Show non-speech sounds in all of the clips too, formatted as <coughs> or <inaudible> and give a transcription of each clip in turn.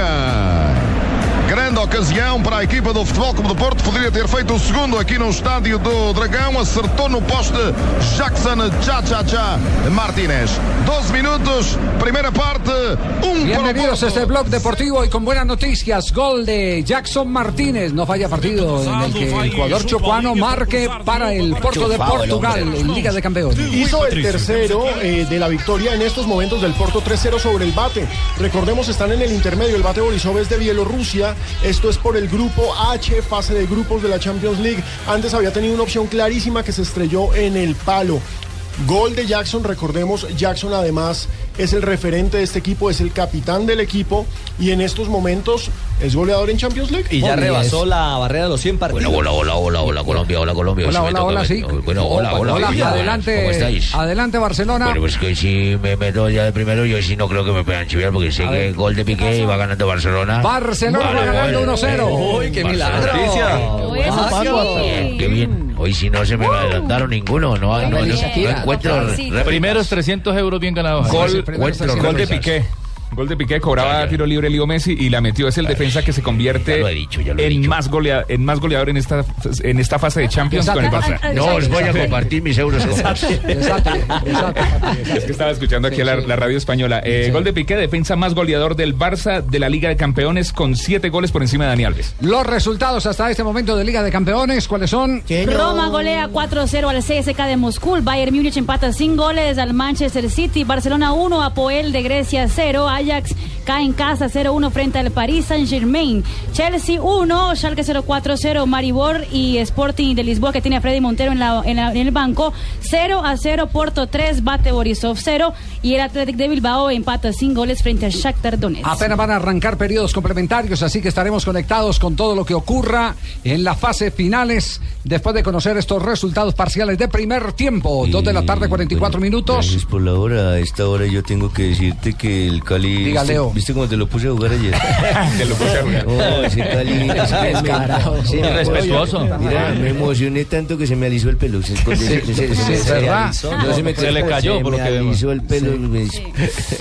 Música Grande ocasião para a equipa do Futebol Clube do Porto. Poderia ter feito o segundo aqui no estádio do Dragão. Acertou no poste Jackson Cha-Cha-Cha Martínez. 12 minutos, primeira parte. Um Bienvenidos a este blog deportivo y con buenas noticias. Gol de Jackson Martínez. No falla partido en el que el jugador chocuano marque para el Porto de Portugal en Liga de Campeones. Hizo el tercero eh, de la victoria en estos momentos del Porto 3-0 sobre el Bate. Recordemos, están en el intermedio. El Bate Borisov es de Bielorrusia. Esto es por el grupo H, fase de grupos de la Champions League. Antes había tenido una opción clarísima que se estrelló en el palo. Gol de Jackson, recordemos, Jackson además es el referente de este equipo, es el capitán del equipo y en estos momentos es goleador en Champions League. Y ya Hombre, rebasó la barrera de los 100 partidos. Bueno, hola, hola, hola, hola, Colombia, hola, Colombia. Hola, hola, hola, sí. Bueno, hola, hola. Hola, ¿cómo adelante, estáis? adelante Barcelona. Bueno, pues que si me meto ya de primero, yo sí no creo que me puedan chiviar porque sé que gol de Piqué va ganando Barcelona. Barcelona va ganando 1-0. ¡Uy, qué milagro! Qué bien. Hoy si no se me adelantaron ninguno, no, no, no, no encuentro. Primeros 300 euros bien ganados. Gol, Primeros encuentro 300. Gol de. Piqué. Gol de Piqué, cobraba tiro libre Leo Messi y la metió. Es el defensa que se convierte Ya lo he dicho, ya lo he en, dicho. más golea- en más goleador en esta, en esta fase de Champions con el Barça. No os voy a compartir mis euros con vos. Exacto, exacto. Es que estaba escuchando aquí a la, la radio española. Eh, Gol de Piqué, defensa más goleador del Barça de la Liga de Campeones con siete goles por encima de Dani Alves. Los resultados hasta este momento de Liga de Campeones, ¿cuáles son? Roma golea 4-0 al CSK de Moscú. Bayern Múnich empata sin goles al Manchester City. Barcelona 1, Apoel de Grecia 0. Ajax en casa 0-1 frente al Paris Saint-Germain. Chelsea 1, Schalke 0-4-0. Maribor y Sporting de Lisboa que tiene a Freddy Montero en, la- en la- en el banco 0-0. Porto 3, Bate Borisov 0. Y el Athletic de Bilbao empata sin goles frente al Shakhtar Donetsk. Apenas van a arrancar periodos complementarios, así que estaremos conectados con todo lo que ocurra en la fase finales después de conocer estos resultados parciales de primer tiempo. Dos de la tarde, 44 minutos. Gracias por la hora. A esta hora yo tengo que decirte que el Cali. Diga, ¿viste- Leo. ¿Viste cómo te lo puse a jugar ayer? <laughs> Te lo puse a jugar. Oh, ese Cali. me- <laughs> Irrespetuoso. Mira, me emocioné tanto que se me alisó el pelo. Se, se- se- se- se- es se- verdad. No se, me Se le cayó se por lo me que vemos. alisó el pelo. me-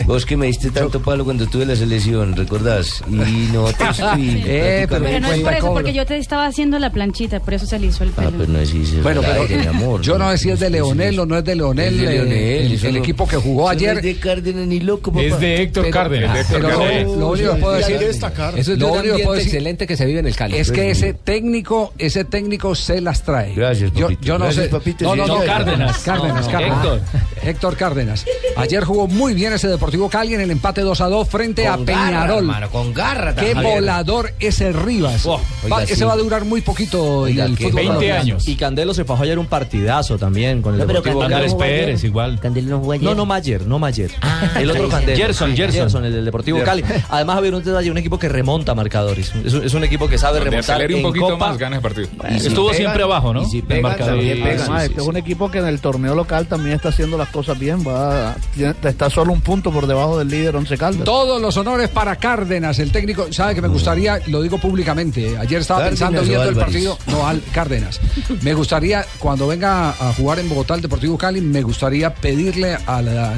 Vos que me diste tanto palo cuando tuve la selección, ¿recordás? Y nosotros. <laughs> y Eh, pero Pero no es por eso, porque yo te estaba haciendo la planchita, por eso se le hizo el Ah, pelo. pues no es eso. Bueno, pero mi amor. yo no sé si es de Leonel o no es de Leonel, eh, Leonel, el, no- equipo que jugó no ayer. es de Cárdenas ni loco, papá. Es de Héctor Pero- Cárdenas. Lo, único que puedo decir destacar. Eso es lo un único que puedo decir excelente que se vive en el Cali. es que ese técnico, ese técnico se las trae. Gracias, yo, yo no Gracias, sé. papito. No, no, no, Cárdenas. Cárdenas, No, Cárdenas. Héctor. Héctor Cárdenas. Ayer jugó muy bien ese Deportivo Cali en el empate 2 a 2 frente a garra, Peñarol. con garra. Qué Javier. volador ese Rivas. Oh, Va- ese va a durar muy poquito Oiga, el fútbol 20 colombiano. años. Y Candelo se fajó ayer un partidazo también con el No, Deportivo Cali. Pérez, igual. Candelo no jugó ayer. No, no Mayer, no Mayer. Ah, el otro. Candelo. Gerson, Gerson. el del Deportivo Cali. Además, había un detalle, un equipo que remonta marcadores. Es un, es un equipo que sabe Donde remontar un en poquito Copa. más, gana el partido. Y si Estuvo pegan, siempre abajo, ¿no? y si El pegan, marcador. también Sí, pegan. sí, Además, sí, este es sí. un equipo que en el torneo local también está haciendo las cosas bien. Va, está solo un punto por debajo del líder Once Caldas. Todos los honores para Cárdenas, el técnico. Sabe que me gustaría, lo digo públicamente. Ayer estaba Cárdenas pensando viendo el partido. No, al Cárdenas. Me gustaría, cuando venga a jugar en Bogotá el Deportivo Cali, me gustaría pedirle a la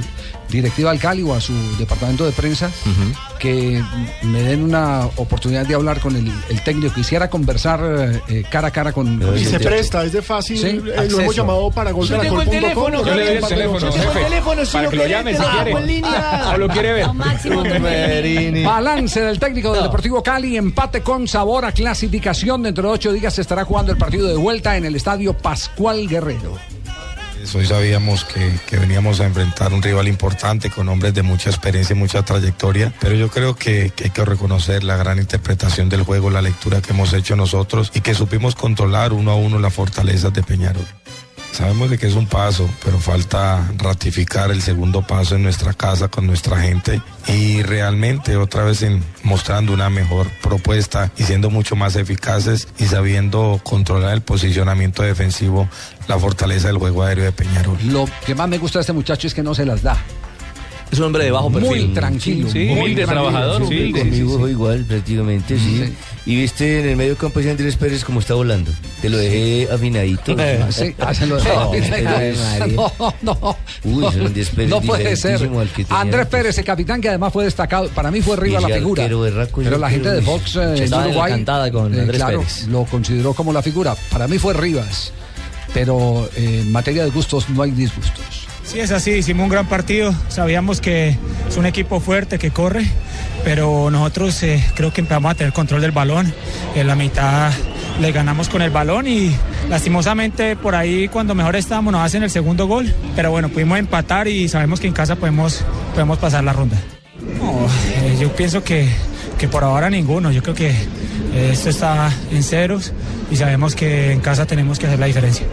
directiva del Cali o a su departamento de prensa que me den una oportunidad de hablar con el, el técnico. Quisiera conversar eh, cara a cara con. con Y el se presta, es de fácil. Sí, eh, lo hemos llamado para golcaracol.com. Yo le doy el teléfono, jefe, para que lo llame si quiere. O lo quiere ver. Lo máximo que Balance del técnico del Deportivo Cali, empate con sabor a clasificación. Dentro de ocho días se estará jugando el partido de vuelta en el estadio Pascual Guerrero. Hoy sabíamos que, veníamos a enfrentar un rival importante con hombres de mucha experiencia y mucha trayectoria, pero yo creo que, que hay que reconocer la gran interpretación del juego, la lectura que hemos hecho nosotros y que supimos controlar uno a uno las fortalezas de Peñarol. Sabemos de que es un paso, pero falta ratificar el segundo paso en nuestra casa con nuestra gente y realmente otra vez en, mostrando una mejor propuesta y siendo mucho más eficaces y sabiendo controlar el posicionamiento defensivo, la fortaleza del juego aéreo de Peñarol. Lo que más me gusta de este muchacho es que no se las da. Es un hombre de bajo perfil. Muy tranquilo. Sí, muy humilde, trabajador, Sí, conmigo sí. igual, prácticamente, sí. Y viste en el medio campo ese Andrés Pérez como está volando. Te lo dejé afinadito. Ah, sí, ah, se lo dejó <laughs> No. Uy, Andrés Pérez No puede ser. Andrés. Pérez, el capitán que además fue destacado, para mí fue arriba la figura. Pero la gente de Fox eh, en Uruguay con eh, Andrés Pérez. lo consideró como la figura. Para mí fue Rivas. Pero eh, en materia de gustos no hay disgustos. Sí, es así, hicimos un gran partido, sabíamos que es un equipo fuerte que corre, pero nosotros eh, creo que empezamos a tener control del balón, en la mitad le ganamos con el balón y lastimosamente por ahí cuando mejor estábamos nos hacen el segundo gol, pero bueno, pudimos empatar y sabemos que en casa podemos, podemos pasar la ronda. No, eh, yo pienso que, que por ahora ninguno, yo creo que eh, esto está en ceros y sabemos que en casa tenemos que hacer la diferencia.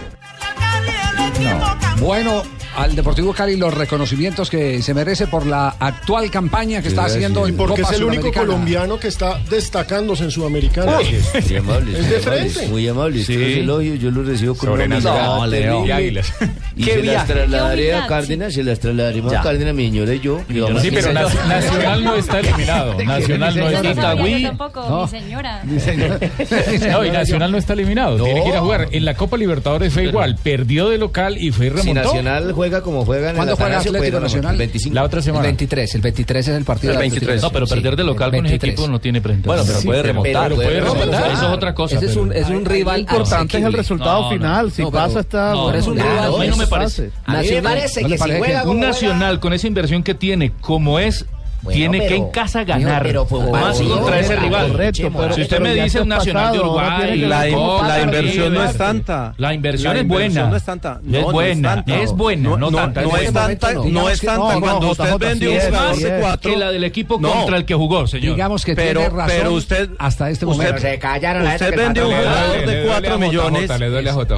Bueno, al Deportivo Cali los reconocimientos que se merece por la actual campaña que está haciendo Y en porque Copa es el único colombiano que está destacándose en Sudamericana. Muy amables, Es muy de amables, frente. Muy amables. Sí. Yo los recibo con Sobre una Nacional, terrible. y Águilas. Y <laughs> Qué se las trasladaré a Cárdenas, se las trasladaremos Ya. a Cárdenas, mi señora y yo. vamos Sí, pero Nac- Nacional no está eliminado. <laughs> Nacional no Yo está no yo eliminado. tampoco, mi señora. <laughs> No, y Nacional no está eliminado. Tiene que ir a jugar. En la Copa Libertadores fue igual. Perdió de local y fue remontó. Nacional juega como juega en el ¿Cuándo juega Atanasio, Atlético juega Nacional? el 25. La otra El semana. 23, el 23 es el partido. El de 23. Atlético. No, pero perder de local el con ese 23. equipo no tiene presentación. Bueno, pero puede remontar. puede remontar. Eso es otra cosa. Ese es un, es un rival Lo importante es el resultado No, no. final. Si No, pero- pasa, está. es un rival, a mí no me parece. A mí me parece ¿No le que si juega Un juega- nacional con esa inversión que tiene, como es, Bueno, tiene que en casa ganar. pero fue un más partido, contra ese pero- rival. correcto, pero- si usted pero me dice un nacional de pasado, Uruguay, La, inversión no es tanta. La inversión es buena. no es tanta. Es buena, es buena, no tanta, No es tanta, no. es tanta cuando no, usted vende un cuatro. que la del equipo No. contra el que jugó, señor. Digamos que Pero- tiene razón pero usted- hasta este usted- momento. Se callaron la Usted vende un jugador de duele 4 a JJ, millones.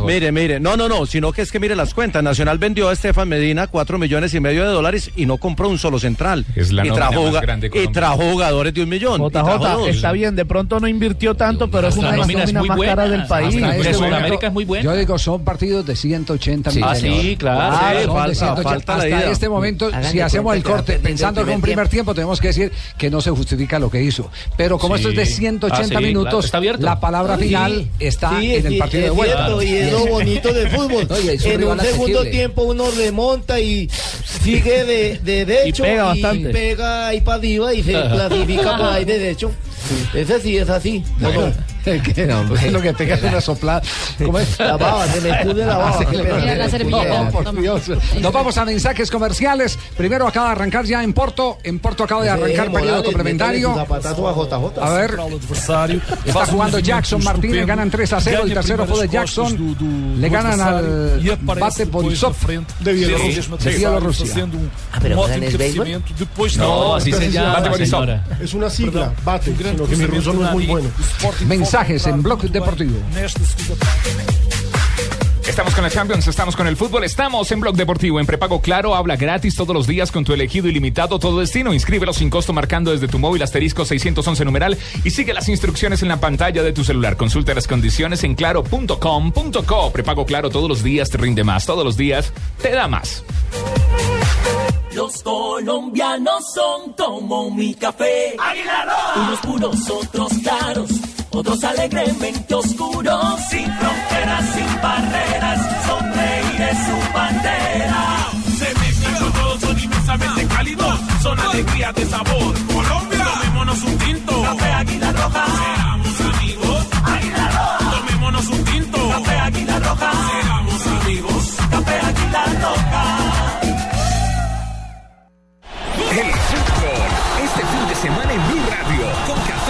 Mire, mire, no, no, no, sino que es que mire las cuentas. Nacional vendió a Estefan Medina 4 millones y medio de dólares y no compró un solo central. Es la trajo, y Colombia. trajo jugadores de un millón. JJ, está bien, de pronto no invirtió tanto, pero es una de las nóminas muy más buena. caras del país. Sudamérica es muy buena. Yo digo, son partidos de 180 Sí, millones. ah, sí, claro. Sí, son de falta- 180. falta la Hasta este momento, Hagan si hacemos el corte pensando que un primer tiempo, tenemos que decir que no se justifica lo que hizo. Pero como Sí. esto es de 180 Ah, sí, claro. minutos, la palabra Sí. final está Sí, en el partido de vuelta. y es lo bonito del <laughs> fútbol. En un segundo tiempo uno remonta y sigue de, de derecho Y pega bastante. pega ahí para arriba y se <laughs> clasifica por ahí derecho. Es así, es así. <laughs> No, no. ¿Qué? Es lo que pega es una soplada. ¿Cómo es? La baba, se me escurre la baba. La servilleta. No, por. Dios. Nos vamos a mensajes comerciales. Primero acaba de arrancar ya en Porto. En Porto acaba de arrancar periodo complementario. A ver, está jugando Jackson Martínez, ganan 3 a 0. El tercero fue de Jackson. Le ganan al bate Borisov De Bielorrusia. de Bielorrusia. Ah, pero béisbol. No, así se llama. Es una sigla, bate, sino que mi ruso no es muy bueno. Mensajes en Blog Deportivo. Estamos con la Champions, estamos con el fútbol, estamos en Blog Deportivo, en prepago claro, habla gratis todos los días con tu elegido ilimitado todo destino. Inscríbelo sin costo marcando desde tu móvil asterisco 611 numeral y sigue las instrucciones en la pantalla de tu celular. Consulta las condiciones en claro.com.co. Prepago claro todos los días te rinde más, todos los días te da más. Los colombianos son como mi café. Unos puros, otros claros, otros alegremente oscuros. Sin fronteras, sin barreras, sonreír es su bandera. Se mezclan con todos, son inmensamente cálidos, son alegría de sabor. Colombia, tomémonos un tinto. Café Águila Roja. Seamos amigos. Águila Roja. Tomémonos un tinto. Café Águila Roja. Seamos amigos. Café Águila Roja. El fútbol, este fin de semana en Blue Radio, con Café Águila Roja,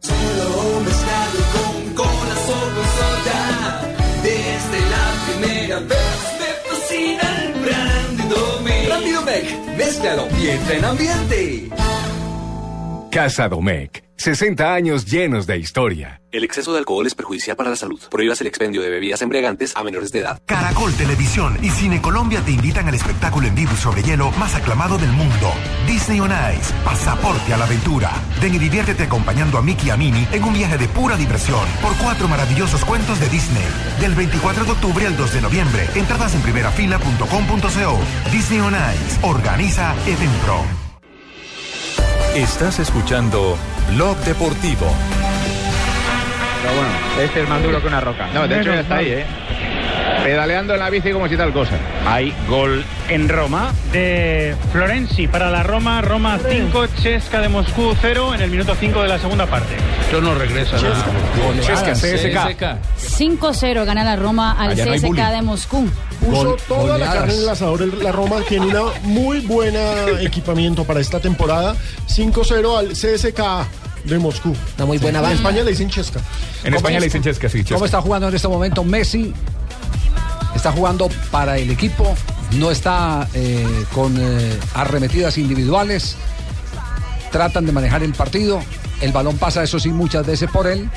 Solo mezclado con o con soda. Desde la primera vez me fascina el Brandy Domec. Brandy Domec, mézclalo y entra en ambiente. Casa Domecq. 60 años llenos de historia. El exceso de alcohol es perjudicial para la salud. Prohíbas el expendio de bebidas embriagantes a menores de edad. Caracol Televisión y Cine Colombia te invitan al espectáculo en vivo y sobre hielo más aclamado del mundo. Disney on Ice, pasaporte a la aventura. Ven y diviértete acompañando a Mickey y a Minnie en un viaje de pura diversión por cuatro maravillosos cuentos de Disney. Del 24 de octubre al 2 de noviembre. Entradas en primerafila.com.co. Disney on Ice. Organiza Edenpro. Estás escuchando Blog Deportivo. Pero bueno, este es más duro que una roca. No, de hecho ya está ahí, ¿eh? Pedaleando en la bici como si tal cosa. Hay gol en Roma. de Florenzi para la Roma, Roma 5, Chesca de Moscú 0 en el minuto 5 de la segunda parte. Esto no regresa nada. Chesca, CSK. 5-0 gana la Roma al CSK de Moscú. Puso toda la carne en el asador la Roma, tiene una muy buena equipamiento para esta temporada. 5-0 al CSK de Moscú. Una muy buena En banda. España le dicen Chesca. En España le dicen Chesca, sí. ¿Cómo está jugando en este momento Messi? Está jugando para el equipo, no está eh, con eh, arremetidas individuales, tratan de manejar el partido, el balón pasa eso sí muchas veces por él,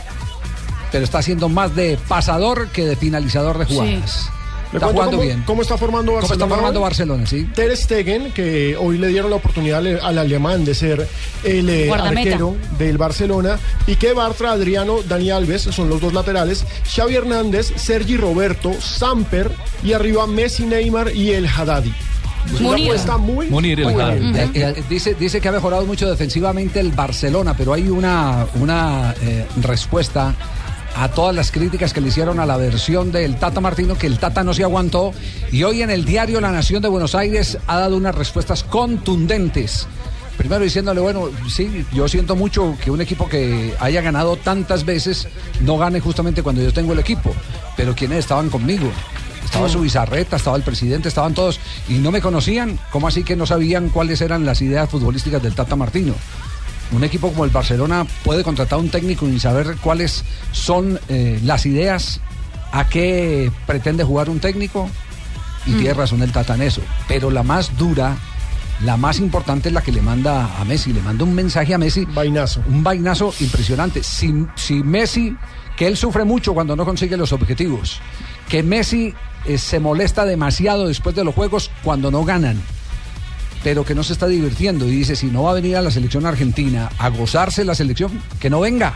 pero está haciendo más de pasador que de finalizador de jugadas. Le Está jugando cómo, bien. ¿Cómo está formando ¿Cómo Barcelona? está formando? Barcelona, sí? Ter Stegen, que hoy le dieron la oportunidad al, al alemán de ser el eh, Guardameta. arquero del Barcelona. Piqué Bartra, Adriano, Dani Alves, son los dos laterales. Xavi Hernández, Sergi Roberto, Samper y arriba Messi, Neymar y el Haddadi. Munir. apuesta muy Munir, el buena. Eh, eh, dice, dice que ha mejorado mucho defensivamente el Barcelona, pero hay una, una eh, respuesta a todas las críticas que le hicieron a la versión del Tata Martino, que el Tata no se aguantó. Y hoy en el diario La Nación de Buenos Aires ha dado unas respuestas contundentes. Primero diciéndole, bueno, sí, yo siento mucho que un equipo que haya ganado tantas veces no gane justamente cuando yo tengo el equipo. Pero quienes estaban conmigo, estaba su bizarreta, estaba el presidente, estaban todos y no me conocían. ¿Cómo así que no sabían cuáles eran las ideas futbolísticas del Tata Martino? Un equipo como el Barcelona puede contratar a un técnico y saber cuáles son eh, las ideas, a qué pretende jugar un técnico. Y Mm. tiene razón el Tata en eso. Pero la más dura, la más importante es la que le manda a Messi. Le manda un mensaje a Messi. Vainazo. Un vainazo impresionante. Si, si Messi, que él sufre mucho cuando no consigue los objetivos, que Messi eh, se molesta demasiado después de los juegos cuando no ganan, pero que no se está divirtiendo y dice, si no va a venir a la selección argentina a gozarse la selección, que no venga.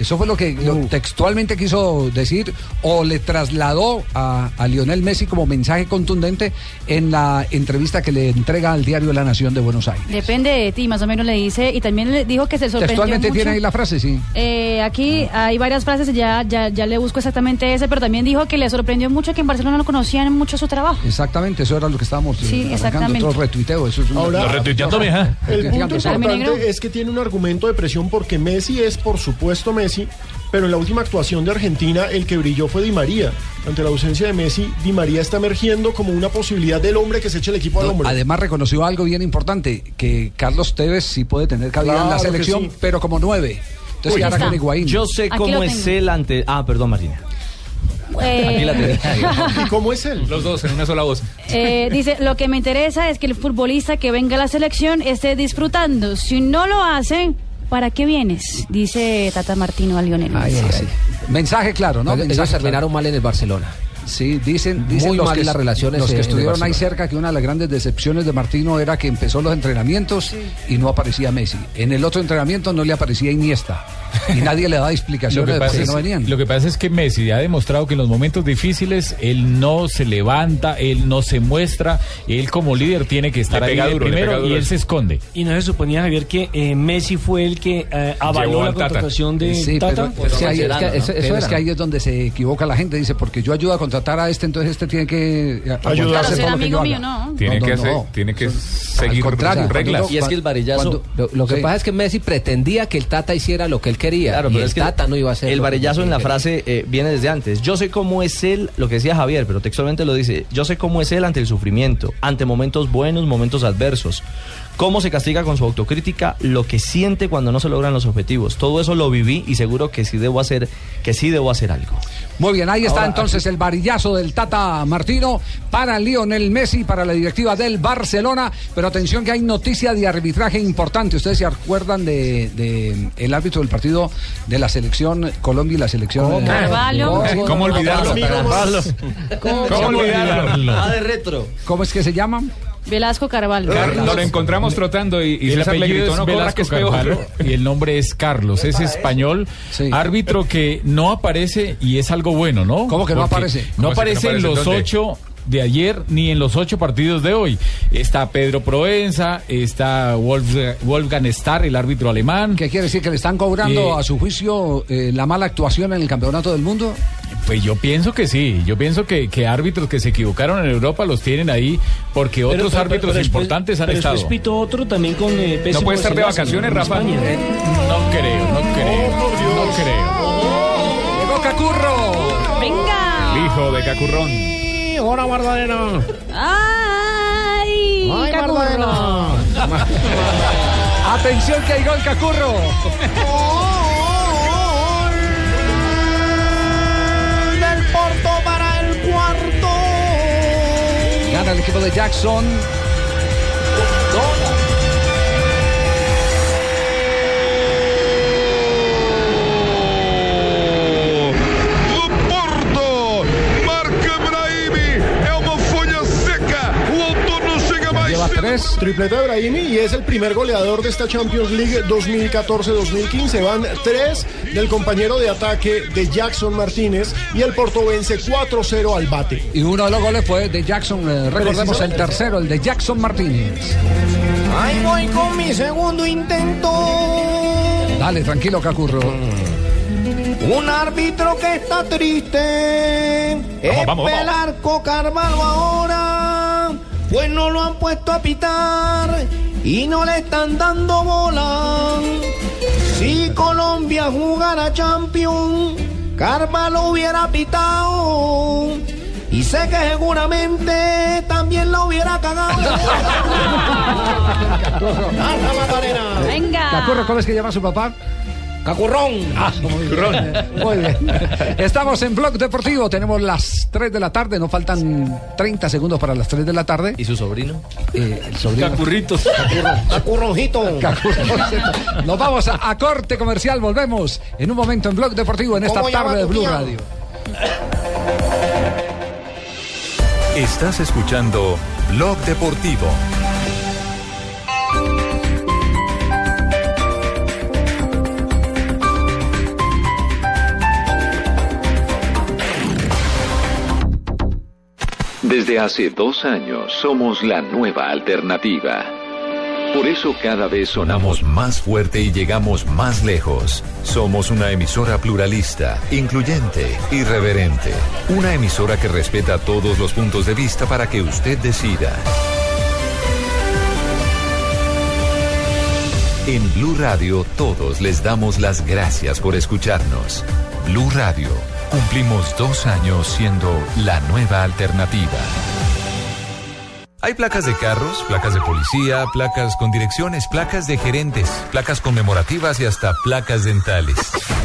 Eso fue lo que lo textualmente quiso decir o le trasladó a, a Lionel Messi como mensaje contundente en la entrevista que le entrega al diario La Nación de Buenos Aires. Depende de ti, más o menos le dice. Y también le dijo que se sorprendió Textualmente mucho. tiene ahí la frase, sí. Eh, aquí hay varias frases, y ya, ya, ya le busco exactamente ese, pero también dijo que le sorprendió mucho que en Barcelona no conocían mucho su trabajo. Exactamente, eso era lo que estábamos eh, Sí, arrancando. exactamente. Otro retuiteo, eso es un- Ahora- Lo retuiteando, vieja. El punto importante es que tiene un argumento de presión porque Messi es, por supuesto, Messi, pero en la última actuación de Argentina el que brilló fue Di María. Ante la ausencia de Messi, Di María está emergiendo como una posibilidad del hombre que se eche el equipo al No, hombro. Además reconoció algo bien importante, que Carlos Tevez sí puede tener cabida en la selección, sí. pero como nueve. Entonces Uy, ya está. con Higuaín. Yo sé Aquí cómo es él ante. Ah, perdón, Martina. Aquí la tenía. <laughs> ¿Y cómo es él? Los dos en una sola voz. Eh, dice, lo que me interesa es que el futbolista que venga a la selección esté disfrutando. Si no lo hacen, ¿para qué vienes? Dice Tata Martino a Lionel. Messi. Mensaje claro, ¿no? Ellos Mensaje terminaron claro. mal en el Barcelona. Sí, dicen, dicen Muy los mal que, las relaciones los que estuvieron ahí cerca que una de las grandes decepciones de Martino era que empezó los entrenamientos y no aparecía Messi. En el otro entrenamiento no le aparecía Iniesta. <laughs> Y nadie le da Lo explicaciones que, de por qué no venían. lo que pasa es que Messi ha demostrado que en los momentos difíciles él no se levanta, él no se muestra, él como líder tiene que estar ahí duro, primero y él se esconde. Y no se suponía, Javier, que eh, Messi fue el que eh, avaló la contratación de Sí, Tata. pero, es que ahí, es que- eso- es que ahí es donde se equivoca la gente. Dice, porque yo ayudo a contratar a este, entonces este tiene que eh, todo ser lo que yo amigo mío, haga. ¿no? Tiene No, que, no, no. tiene que seguir contrario, reglas. Y es que el varillazo, cuando- lo, lo que sí. pasa es que Messi pretendía que el Tata hiciera lo que él quería. Claro, y pero el es que Tata no iba a hacer. El él en la quería. frase eh, viene desde antes. Yo sé cómo es él, lo que decía Javier, pero textualmente lo dice. Yo sé cómo es él ante el sufrimiento, ante momentos buenos, momentos adversos. Cómo se castiga con su autocrítica, lo que siente cuando no se logran los objetivos. Todo eso lo viví y seguro que sí debo hacer, que sí debo hacer algo. Muy bien, ahí está Ahora, entonces el varillazo del Tata Martino para Lionel Messi, para la directiva del Barcelona. Pero atención que hay noticia de arbitraje importante. Ustedes se acuerdan de, de el árbitro del partido de la selección Colombia y la selección ¿Cómo? eh, Carvalho. ¿Cómo, ¿Cómo olvidarlo? Carvalho. ¿Cómo, olvidarlo? Ah, de retro. ¿Cómo es que se llama? Velasco Carvalho. Nos lo encontramos trotando y, y el César le apellido gritó, es no Velasco. Carvalho y el nombre es Carlos, es español, árbitro que no aparece y es algo bueno, ¿no? ¿Cómo que no Porque aparece? No ¿Cómo así que no aparece en los ¿Dónde? ocho de ayer ni en los ocho partidos de hoy. Está Pedro Proenza, está Wolf- Wolfgang Starr, el árbitro alemán. ¿Qué quiere decir? ¿Que le están cobrando Eh, a su juicio eh, la mala actuación en el Campeonato del Mundo? Pues yo pienso que sí, yo pienso que, que árbitros que se equivocaron en Europa los tienen ahí porque Pero- otros pero- árbitros pero importantes han pero estado. otro también con eh, No puede estar de vacaciones, Rafa. España. No creo, no creo, no creo. ¡Llegó Cacurro! Venga. El hijo de Cacurrón. Hora Mardadena. Ay, Ay, Cacurro. <laughs> Atención que hay gol Cacurro. Del <laughs> Gana el equipo de Jackson. Lleva tres. Triplete de Brahimi y es el primer goleador de esta Champions League 2014-2015. Van tres del compañero de ataque de Jackson Martínez y el Porto vence 4-0 al bate. Y uno de los goles fue de Jackson. eh, recordemos el tercero, el de Jackson Martínez. Ahí voy con mi segundo intento. Dale, tranquilo, Cacurro. Un árbitro que está triste. es vamos, vamos. Pelarco Carvalho ahora. Pues no lo han puesto a pitar y no le están dando bola. Si Colombia jugara Champions, Carvalho hubiera pitado. Y sé que seguramente también lo hubiera cagado. <laughs> Venga. Cacurro, ¿cómo es que llama su papá? ¡Cacurrón! Ah, <laughs> muy bien. Muy bien. Estamos en Blog Deportivo. Tenemos las 3 de la tarde. Nos faltan 30 segundos para las 3 de la tarde. ¿Y su sobrino? Eh, el sobrino. Cacurritos. ¡Cacurronjito! Cacurro. Nos vamos a, a corte comercial. Volvemos en un momento en Blog Deportivo en esta ¿Cómo llama tarde de Blue tía? Radio. Estás escuchando Blog Deportivo. Desde hace dos años somos la nueva alternativa. Por eso cada vez sonamos Más fuerte y llegamos más lejos. Somos una emisora pluralista, incluyente, irreverente. Una emisora que respeta todos los puntos de vista para que usted decida. En Blue Radio todos les damos las gracias por escucharnos. Blue Radio, cumplimos dos años siendo la nueva alternativa. Hay placas de carros, placas de policía, placas con direcciones, placas de gerentes, placas conmemorativas y hasta placas dentales.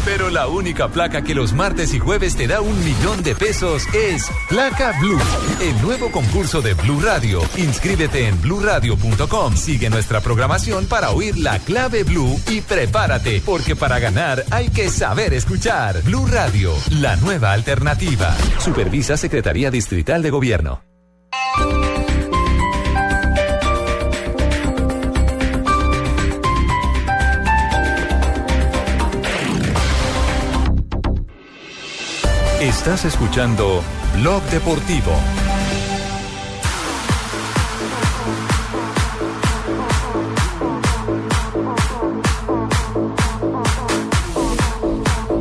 Pero la única placa que los martes y jueves te da un millón de pesos es Placa Blue, el nuevo concurso de Blue Radio. Inscríbete en bluradio.com, sigue nuestra programación para oír la clave Blue y prepárate, porque para ganar hay que saber escuchar. Blue Radio, la nueva alternativa. Supervisa Secretaría Distrital de Gobierno. Estás escuchando Blog Deportivo.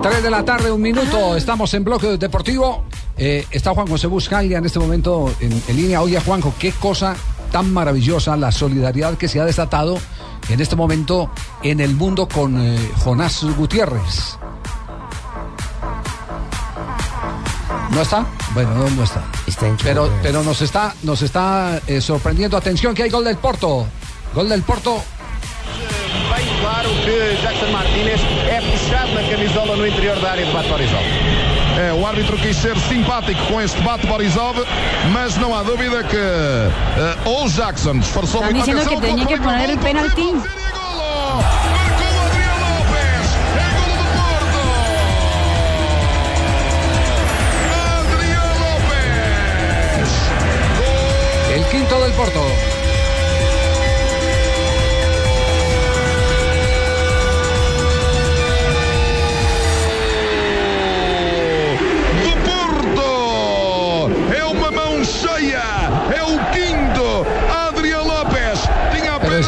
Tres de la tarde, un minuto. Estamos en bloque deportivo. Eh, está Juan José Buscalia en este momento en, en línea. Oye, Juanjo, qué cosa tan maravillosa la solidaridad que se ha desatado en este momento en el mundo con eh, Jonás Gutiérrez. ¿No está? Bueno, no, no está. pero, pero nos está, nos está eh, sorprendiendo. Atención, que hay gol del Porto. Gol del Porto. Bem claro que Jackson Martínez é puxado na camisola no interior da área de Bate Borisov. É, o árbitro quis ser simpático com este bate Borisov, mas não há dúvida que eh, ou Jackson disfarçou Están muito diciendo que tenía que poner el penalti. Quinto del Porto.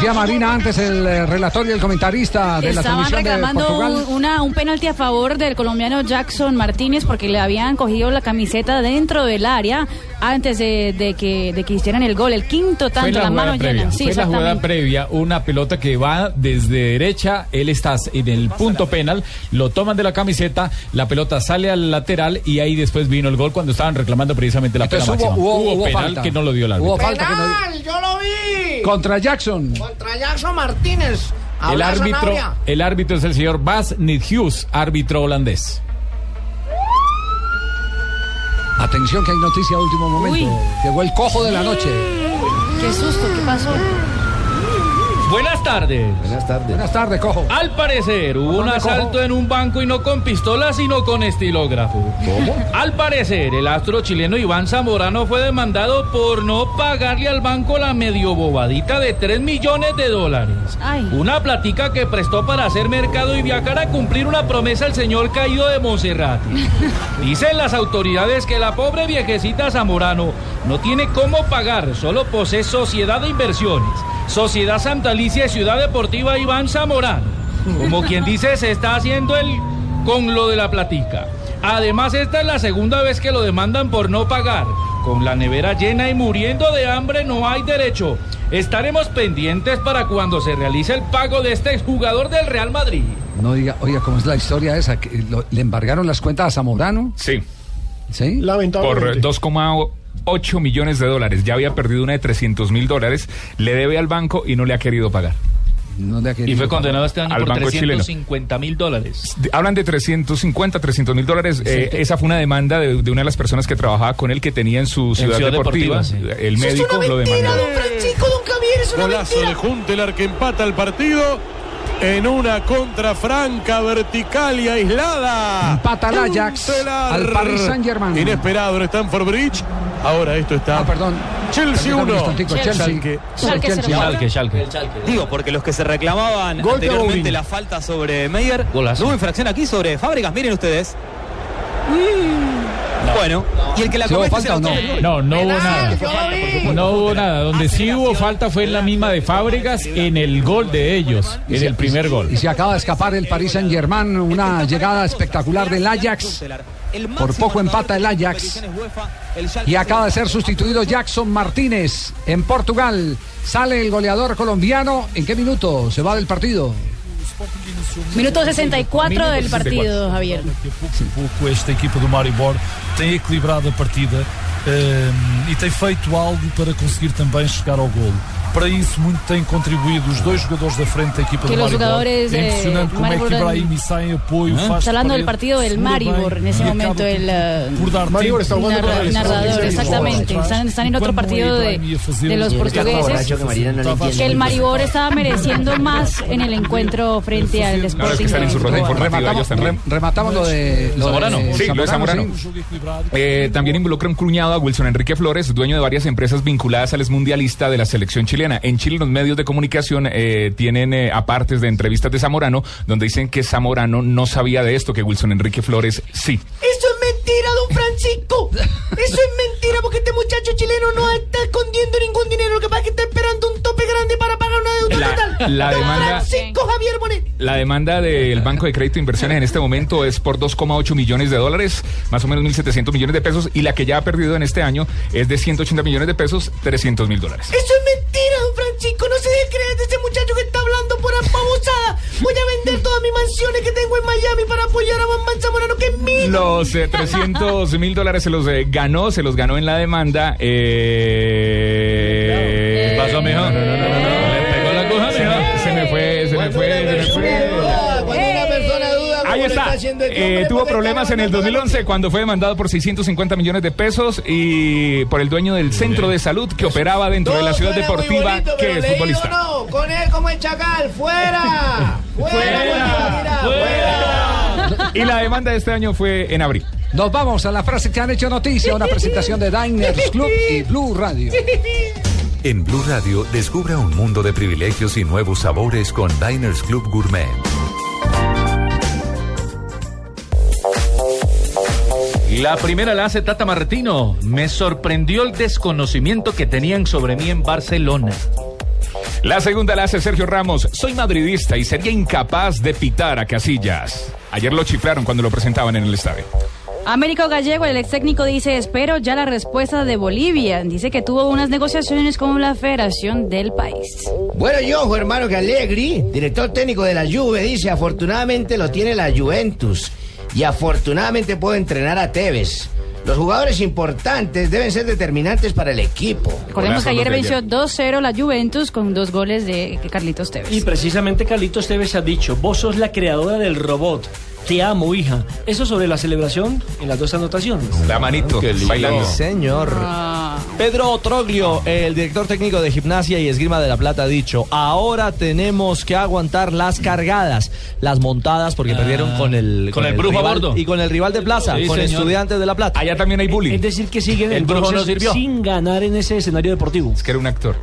Decía Marina antes el eh, relator y el comentarista de la Estaban transmisión de reclamando Portugal. un, una- un penalti a favor del colombiano Jackson Martínez porque le habían cogido la camiseta dentro del área antes de, de que, de que hicieran el gol. El quinto tanto, la previa, llenas. Sí, fue la jugada previa, una pelota que va desde derecha, él está en el punto penal, lo toman de la camiseta, la pelota sale al lateral y ahí después vino el gol cuando estaban reclamando precisamente la pena Entonces hubo- máxima. hubo- hubo penal falta. que no lo dio el árbitro. Hubo falta que no-. ¡Yo lo vi! Contra Jackson. Contra Jackson Martínez. El árbitro, Sanabria. el árbitro es el señor Bas Nidhus, árbitro holandés. Atención que hay noticia de último momento. Llegó el cojo de la noche. Qué susto, ¿qué pasó? Buenas tardes. Buenas tardes. Buenas tardes, cojo. Al parecer hubo un ¿Dónde, asalto cojo? en un banco y no con pistola, sino con estilógrafo. ¿Cómo? Al parecer, el astro chileno Iván Zamorano fue demandado por no pagarle al banco la medio bobadita de 3 millones de dólares. Una platica que prestó para hacer mercado y viajar a cumplir una promesa al señor caído de Monserrate. <laughs> Dicen las autoridades que la pobre viejecita Zamorano no tiene cómo pagar, solo posee sociedad de inversiones, Sociedad Santa Alicia y Ciudad Deportiva Iván Zamorano. Como quien dice, se está haciendo el con lo de la platica. Además, esta es la segunda vez que lo demandan por no pagar. Con la nevera llena y muriendo de hambre no hay derecho. Estaremos pendientes para cuando se realice el pago de este exjugador del Real Madrid. No diga, oiga, ¿cómo es la historia esa? ¿Que lo- ¿Le embargaron las cuentas a Zamorano? Sí. ¿Sí? Por 2,8 millones de dólares. Ya había perdido una de 300 mil dólares. Le debe al banco y no le ha querido pagar. No le ha Y fue condenado este año Al por banco chileno. 350 mil dólares. Hablan de 350, 300 mil dólares. Eh, esa fue una demanda de, de una de las personas que trabajaba con él que tenía en su ciudad, Ciudad deportiva. Deportiva, sí. El médico lo demandó. Francisco, don Javier, es una Golazo mentira. de Juntelar que empata el partido en una contra franca, vertical y aislada. Empata el Ajax al Paris Saint-Germain. Inesperado en Stamford Bridge. Ahora esto está. Ah, perdón. Chelsea Permítame un 1. instantico, Chelsea. Schalke, Schalke. Digo, porque los que se reclamaban Gol anteriormente la falta sobre Meyer, Golazo. no hubo infracción aquí sobre Fábregas, miren ustedes. Bueno, y el que la ¿Sí hubo comete falta se no? No, no hubo nada. No hubo nada. Donde sí hubo falta fue en la misma de Fábregas en el gol de ellos, en el primer gol. Y se acaba de escapar el Paris Saint Germain, una llegada espectacular del Ajax. Por poco empata el Ajax. Y acaba de ser sustituido Jackson Martínez en Portugal. Sale el goleador colombiano. ¿En qué minuto se va del partido? Minuto 64 del partido, Javier. Daqui a pouco, um pouco esta equipa do Maribor tem equilibrado a partida ehm, e tem feito algo para conseguir também chegar ao golo. Para isso, muito têm contribuído os dois jogadores da frente da equipa Que do Maribor. é eh, impressionante como é que Maribor- Ibrahim sai apoio, ¿Eh? faz Está hablando de del partido del Maribor bem en ese e acaba momento, por- el eh, por dar Maribor tempo. está jugando narra- narrador, exactamente. Están, están en otro partido de, de los portugueses. Que el Maribor estaba mereciendo más en el encuentro frente al Sporting. Rematamos, rematamos lo de, lo Zamorano. de Sí, lo de Zamorano. sí. Eh, también involucra un cuñado a Wilson Enrique Flores, dueño de varias empresas vinculadas al exmundialista de la selección chilena. En Chile los medios de comunicación eh, tienen eh, apartes de entrevistas de Zamorano donde dicen que Zamorano no sabía de esto, que Wilson Enrique Flores sí. Esto es mentira, don Francisco. Eso es mentira porque este muchacho chileno no está escondiendo ningún dinero. Lo que pasa es que está esperando un tope grande para pagar una deuda La- total. la don demanda- Francisco Javier Bonet. La demanda del Banco de Crédito e Inversiones en este momento es por 2,8 millones de dólares, más o menos 1.700 millones de pesos, y la que ya ha perdido en este año es de 180 millones de pesos, 300 mil dólares. Eso es mentira, don Francisco. No se deje creer de ese muchacho que está hablando por babosada. Voy a vender todas mis mansiones que tengo en Miami para apoyar a Bambán Zamorano, que es mío. Los eh, 300 mil dólares se los eh, ganó, se los ganó en la demanda. Eh... ¿Qué pasó, mijo? No, no, no, no, no, no. Le pegó la mijo. me, se me fue, se me fue, se me fue. Eh, tuvo problemas en el 2011 cuando fue demandado por 650 millones de pesos y por el dueño del centro de salud que operaba dentro de la ciudad deportiva que es futbolista. No, con él como el chacal, fuera. Fuera, fuera. Y la demanda de este año fue en abril. Nos vamos a la frase que han hecho noticia, una presentación de Diners Club y Blue Radio. En Blue Radio, descubra un mundo de privilegios y nuevos sabores con Diners Club Gourmet. La primera la hace Tata Martino. Me sorprendió el desconocimiento que tenían sobre mí en Barcelona. La segunda la hace Sergio Ramos. Soy madridista y sería incapaz de pitar a Casillas. Ayer lo chiflaron cuando lo presentaban en el estadio. Américo Gallego, el ex técnico, dice, espero ya la respuesta de Bolivia. Dice que tuvo unas negociaciones con la federación del país. Bueno, y ojo, hermano, que Allegri, director técnico de la Juve, dice, afortunadamente lo tiene la Juventus y afortunadamente puedo entrenar a Tevez. Los jugadores importantes deben ser determinantes para el equipo. Recordemos que ayer venció 2-0 la Juventus con dos goles de Carlitos Tevez. Y precisamente Carlitos Tevez ha dicho, vos sos la creadora del robot. Te amo, hija. Eso sobre la celebración en las dos anotaciones. La manito bailando. Sí, señor. Pedro Troglio, el director técnico de Gimnasia y Esgrima de la Plata, ha dicho: Ahora tenemos que aguantar las cargadas, las montadas, porque perdieron con el, con el brujo a rival bordo. y con el rival de plaza, Sí, con señor. Estudiantes de la Plata. Allá también hay bullying. Es decir, que siguen El brujo no entonces sirvió. sin ganar en ese escenario deportivo. Es que era un actor.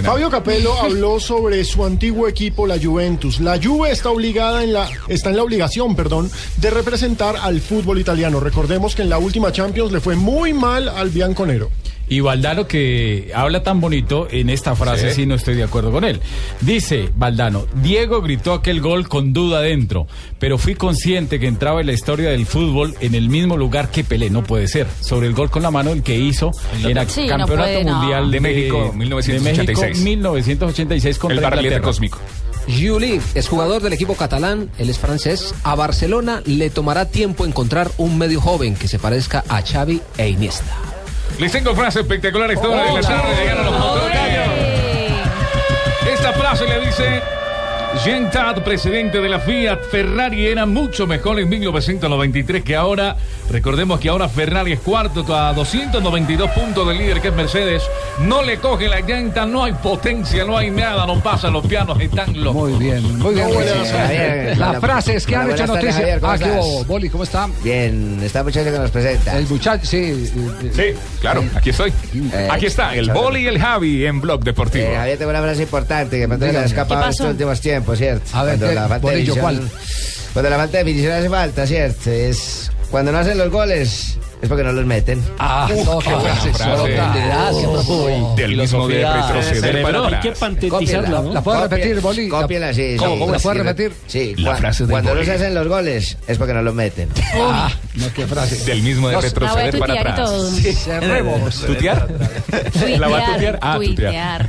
Fabio Capello <laughs> habló sobre su antiguo equipo, la Juventus. La Juve está obligada en la está en la obligación, perdón, de representar al fútbol italiano. Recordemos que en la última Champions le fue muy mal al bianconero. Y Valdano que habla tan bonito en esta frase, Sí. sí. no estoy de acuerdo con él. Dice Valdano, Diego gritó aquel gol con duda dentro, pero fui consciente que entraba en la historia del fútbol en el mismo lugar que Pelé, no puede ser. Sobre el gol con la mano, el que hizo en el Sí, no Campeonato no. Mundial De México, de 1986. de México, 1986 El contra barrilete Inglaterra. cósmico. Juli es jugador del equipo catalán, él es francés. A Barcelona le tomará tiempo encontrar un medio joven que se parezca a Xavi e Iniesta. Les tengo frase espectacular esta hora de la tarde. Llegaron los caño. Esta frase le dice Jean presidente de la Fiat, Ferrari era mucho mejor en 1993 que ahora. Recordemos que ahora Ferrari es cuarto a 292 puntos del líder que es Mercedes. No le coge la llanta, no hay potencia, no hay nada, no pasa, los pianos están locos. Muy bien, muy bien. Javier. Las frases que han hecho noticia. Javier, ¿cómo Ah, Boli? ¿Cómo está? Bien, está muchacho que nos presenta. El muchacho, sí. eh, eh, Sí, claro, aquí estoy. Eh, Aquí está, el Boli y el Javi en Blog Deportivo. Eh, Javier, tengo una frase importante que me ha Dígame. escapado ¿Qué en pasó? estos últimos tiempos, ¿cierto? A ver, Cuando la falta de definición- ¿cuál? Cuando la falta de definición hace falta, ¿cierto? Es cuando no hacen los goles, es porque no los meten. Ah, no, qué frase. frase. sota. Del mismo de retroceder para Hay que atrás. Cópiela. ¿no? ¿La puedo Copia- repetir, Boli? Cópiela, sí. ¿Cómo, sí, cómo? ¿La sí. repetir? Sí. La cua- frase del Cuando no se hacen los goles, es porque no los meten. Ah, no, qué frase. Del mismo de retroceder para atrás. Cerremos. <laughs> ¿Tutear? ¿La va a tutear? Ah, tutear.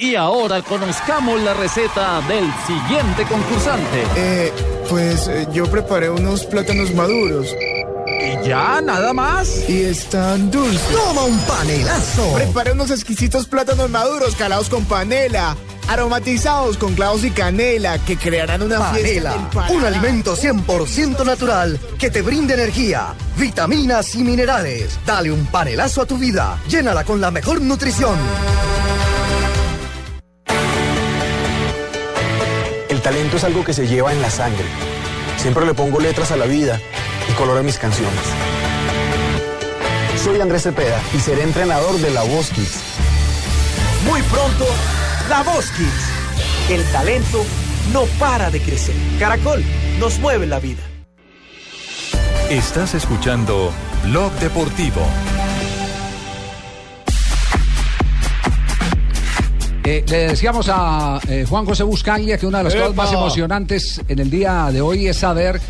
Y ahora conozcamos la receta del siguiente concursante. Eh, pues eh, yo preparé unos plátanos maduros. Y ya, nada más. Y están dulces. Toma un panelazo. Prepara unos exquisitos plátanos maduros calados con panela. Aromatizados con clavos y canela que crearán una Panela, fiesta un alimento 100% natural que te brinde energía, vitaminas y minerales. Dale un panelazo a tu vida. Llénala con la mejor nutrición. Talento es algo que se lleva en la sangre. Siempre le pongo letras a la vida y color a mis canciones. Soy Andrés Cepeda y seré entrenador de la Voz Kids. Muy pronto, La Voz Kids. El talento no para de crecer. Caracol nos mueve la vida. Estás escuchando Blog Deportivo. Eh, le decíamos a eh, Juan José Buscaglia que una de las cosas más emocionantes en el día de hoy es saber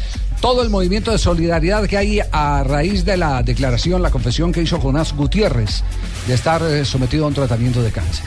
todo el movimiento de solidaridad que hay a raíz de la declaración, la confesión que hizo Jonás Gutiérrez de estar eh, sometido a un tratamiento de cáncer.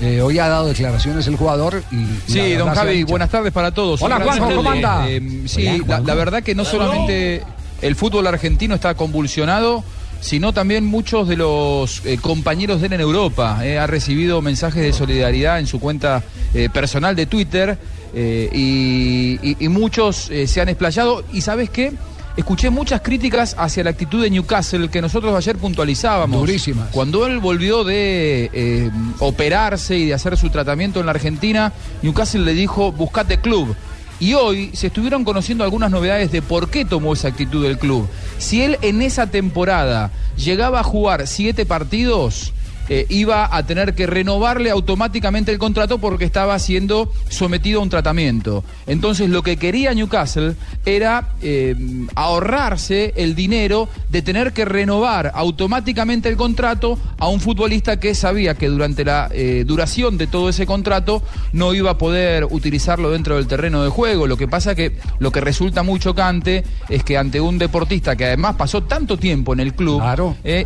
Eh, hoy ha dado declaraciones el jugador y... Sí, don Javi, buenas tardes para todos. Hola, Juanjo, ¿cómo anda? eh, sí, Hola, la, Juanjo. la verdad que no solamente el fútbol argentino está convulsionado, sino también muchos de los eh, compañeros de él en Europa. eh, ha recibido mensajes de solidaridad en su cuenta eh, personal de Twitter eh, y, y- y muchos se han explayado. ¿Y sabes qué? Escuché muchas críticas hacia la actitud de Newcastle que nosotros ayer puntualizábamos. Durísimas. Cuando él volvió de eh, operarse y de hacer su tratamiento en la Argentina, Newcastle le dijo, buscate club. Y hoy se estuvieron conociendo algunas novedades de por qué tomó esa actitud del club. Si él en esa temporada llegaba a jugar siete partidos, eh, iba a tener que renovarle automáticamente el contrato porque estaba siendo sometido a un tratamiento. Entonces lo que quería Newcastle era eh, ahorrarse el dinero de tener que renovar automáticamente el contrato a un futbolista que sabía que durante la eh, duración de todo ese contrato no iba a poder utilizarlo dentro del terreno de juego. Lo que pasa que lo que resulta muy chocante es que ante un deportista que además pasó tanto tiempo en el club,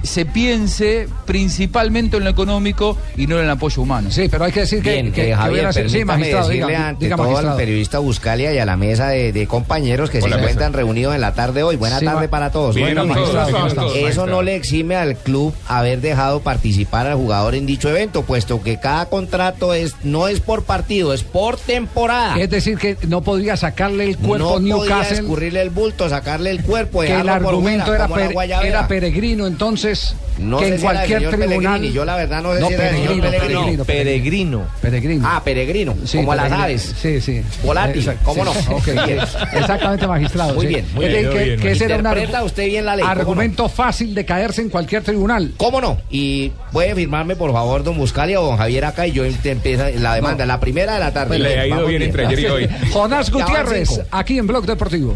se piense principalmente en lo económico y no en el apoyo humano. Sí, pero hay que decir Bien, eh, Javier, permítame decirle ante todo al periodista Buscalia y a la mesa de, de compañeros que Hola, se encuentran reunidos en la tarde de hoy. Buena Sí, tarde ma- para todos. Bien, Bueno, magistrado, magistrado, magistrado, Eso magistrado. no le exime al club haber dejado participar al jugador en dicho evento, puesto que cada contrato es no es por partido, es por temporada. Es decir, que no podría sacarle el cuerpo no podía Newcastle. escurrirle el bulto, sacarle el cuerpo, que el argumento fuera, era, per- peregrino, entonces, No que en cualquier tribunal. Pellegrini, yo la verdad no sé si era el señor peregrino, peregrino, peregrino. Ah, peregrino, Sí, como a las aves. Sí, sí. Volátil, ¿cómo sí. no? Bien. Exactamente, magistrado. Muy sí. bien, muy bien. que- que ese era un Interpreta argu- usted bien la ley, ¿cómo no? Argumento fácil de caerse en cualquier tribunal. ¿Cómo no? Y puede firmarme, por favor, don Buscalia o don Javier acá y yo te empieza la demanda, la primera de la tarde. Le ha ido bien entre ayer y hoy. <laughs> Jonás Gutiérrez, aquí en Blog Deportivo.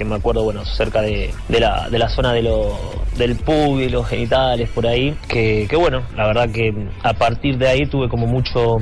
Que me acuerdo, bueno, cerca de, de la, de la zona de lo, del pub y los genitales por ahí, que, bueno, la verdad que a partir de ahí tuve como mucho,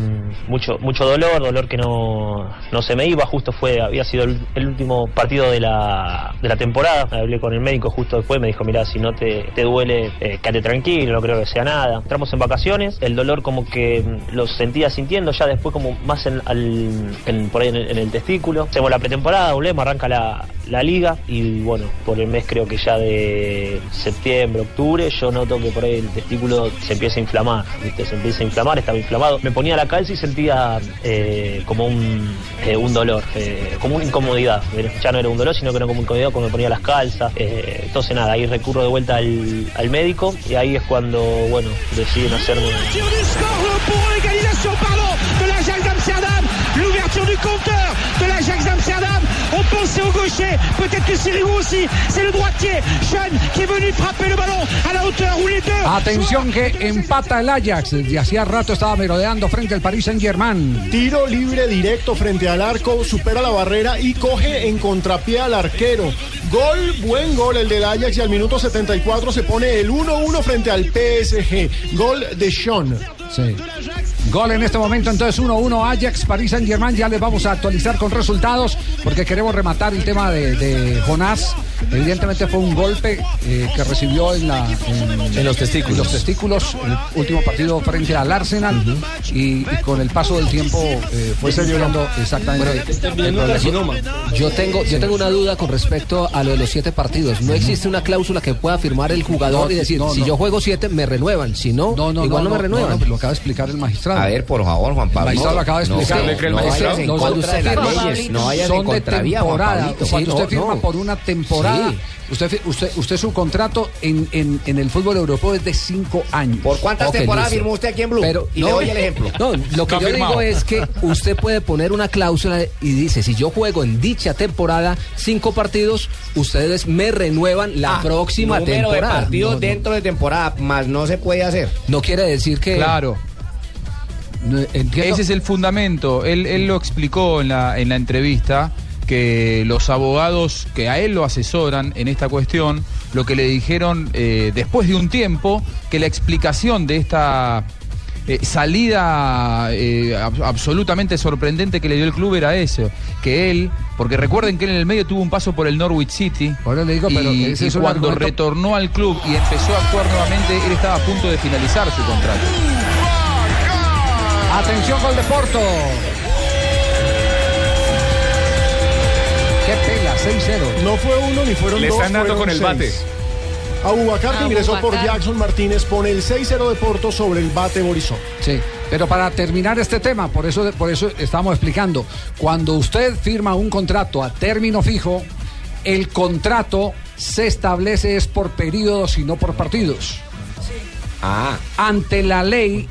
mucho, mucho dolor, dolor que no, no se me iba, justo fue, había sido el, último partido de la, de la temporada, hablé con el médico justo después, me dijo, mira, si no te, te duele, eh, quédate tranquilo, no creo que sea nada. Entramos en vacaciones, el dolor como que lo seguía sintiendo ya después como más al, por ahí en el, en el testículo. Hacemos la pretemporada, volvemos, arranca la, la liga y bueno, por el mes creo que ya de septiembre, octubre, yo noto que por ahí el testículo se empieza a inflamar, se empieza a inflamar, estaba inflamado. Me ponía la calza y sentía eh, como un, eh, un dolor, eh, como una incomodidad. Ya no era un dolor, sino que era como incomodidad cuando me ponía las calzas. Entonces nada, ahí recurro de vuelta al, al médico y ahí es cuando, bueno, deciden hacerme... On pensait au gaucher, peut-être que aussi. C'est le droitier, Sean, qui est venu frapper le ballon à la hauteur où les deux. Atención que empata el Ajax. Desde hacía rato estaba merodeando frente al Paris Saint Germain. Tiro libre directo frente al arco, supera la barrera y coge en contrapié al arquero. Gol, buen gol el del Ajax y al minuto 74 se pone el 1-1 frente al PSG. Gol de Sean. Sí. Gol en este momento, entonces 1-1 Ajax, París Saint Germain. Ya les vamos a actualizar con resultados porque queremos rematar el tema de, de Jonás. Evidentemente fue un golpe eh, que recibió en, la, en, En los testículos. en los testículos, el último partido frente al Arsenal. y, y con el paso del tiempo eh, fue señalando exactamente. el problema. Yo tengo, yo tengo una duda con respecto a lo de los siete partidos. No existe una cláusula que pueda firmar el jugador No, y decir, no, si yo juego siete, me renuevan. Si no, igual no, me renuevan. No, acaba de explicar el magistrado. A ver, por favor, Juan Pablo. El magistrado lo acaba de No, explicar. ¿le cree el magistrado? es- en contra de las leyes, no vayas en contravía, Juan. Pablito. Cuando Sí, usted no, firma no. por una temporada, Sí. Usted, usted, usted su contrato en, en, en el fútbol europeo es de cinco años. ¿Por cuántas temporadas firmó usted aquí en Blue? Pero y le doy el ejemplo. No, lo que No yo firmado. digo es que usted puede poner una cláusula y dice, si yo juego en dicha temporada cinco partidos, ustedes me renuevan la Ah, próxima número temporada. de partidos No, no. dentro de temporada, más no se puede hacer. No quiere decir que... Claro. Ese es el fundamento. Él, él lo explicó en la, en la entrevista que los abogados que a él lo asesoran en esta cuestión, lo que le dijeron eh, después de un tiempo, que la explicación de esta eh, salida eh, ab- absolutamente sorprendente que le dio el club era eso, que él, porque recuerden que él en el medio tuvo un paso por el Norwich City, Ahora le digo, pero y, es un cuando argumento- retornó al club y empezó a actuar nuevamente, él estaba a punto de finalizar su contrato. Atención con Deporto. 6-0. No fue uno ni fueron Le dos. están dando fueron con el bate. seis. Abubacar, que ingresó por Jackson Martínez, pone el 6-0 de Porto sobre el bate Borisov. Sí, pero para terminar este tema, por eso, por eso estamos explicando, cuando usted firma un contrato a término fijo, el contrato se establece es por periodos y no por partidos. Ah. Ante la ley,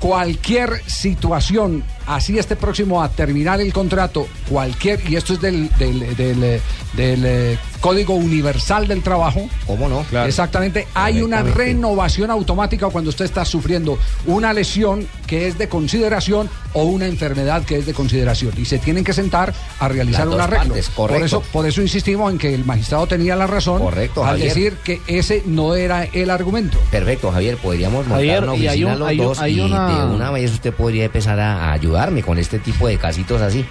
cualquier situación, así esté próximo a terminar el contrato, cualquier, y esto es del, del, del, eh, del, eh, Código Universal del Trabajo. ¿Cómo no? Exactamente, hay una renovación automática cuando usted está sufriendo una lesión que es de consideración o una enfermedad que es de consideración y se tienen que sentar a realizar Las un arreglo. partes, por eso, por eso insistimos en que el magistrado tenía la razón Correcto, al Javier. decir que ese no era el argumento. Perfecto, Javier, podríamos montar Javier, una y hay oficina un- los hay dos hay y una- de una vez usted podría empezar a, a ayudarme con este tipo de casitos así. <laughs>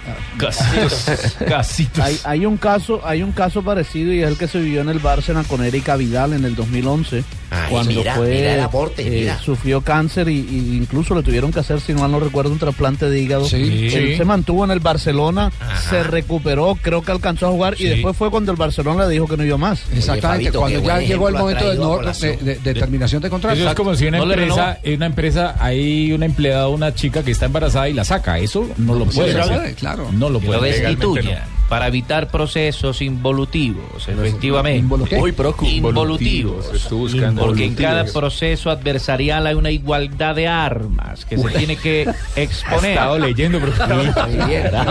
Hay, hay un caso, hay un caso parecido y es el que se vivió en el Barcelona con Erika Vidal en el 2011, Ay, cuando mira, fue mira el aporte, eh, mira. sufrió cáncer y, y incluso le tuvieron que hacer, si no mal no recuerdo, un trasplante de hígado. Sí. Él Sí. se mantuvo en el Barcelona, se recuperó, creo que alcanzó a jugar y después fue cuando el Barcelona le dijo que no iba más. Exactamente, cuando ya llegó el momento del no- de, de- de terminación de contrato. Eso es como si una No empresa, una empresa, hay una empleada, una chica que está embarazada y la saca. Eso no lo puede hacer. claro. No lo puede lo hacer. Para evitar procesos involutivos, efectivamente. Muy Involutivos. Buscando. Porque en cada proceso adversarial hay una igualdad de armas que se tiene que <laughs> exponer. estado leyendo, pero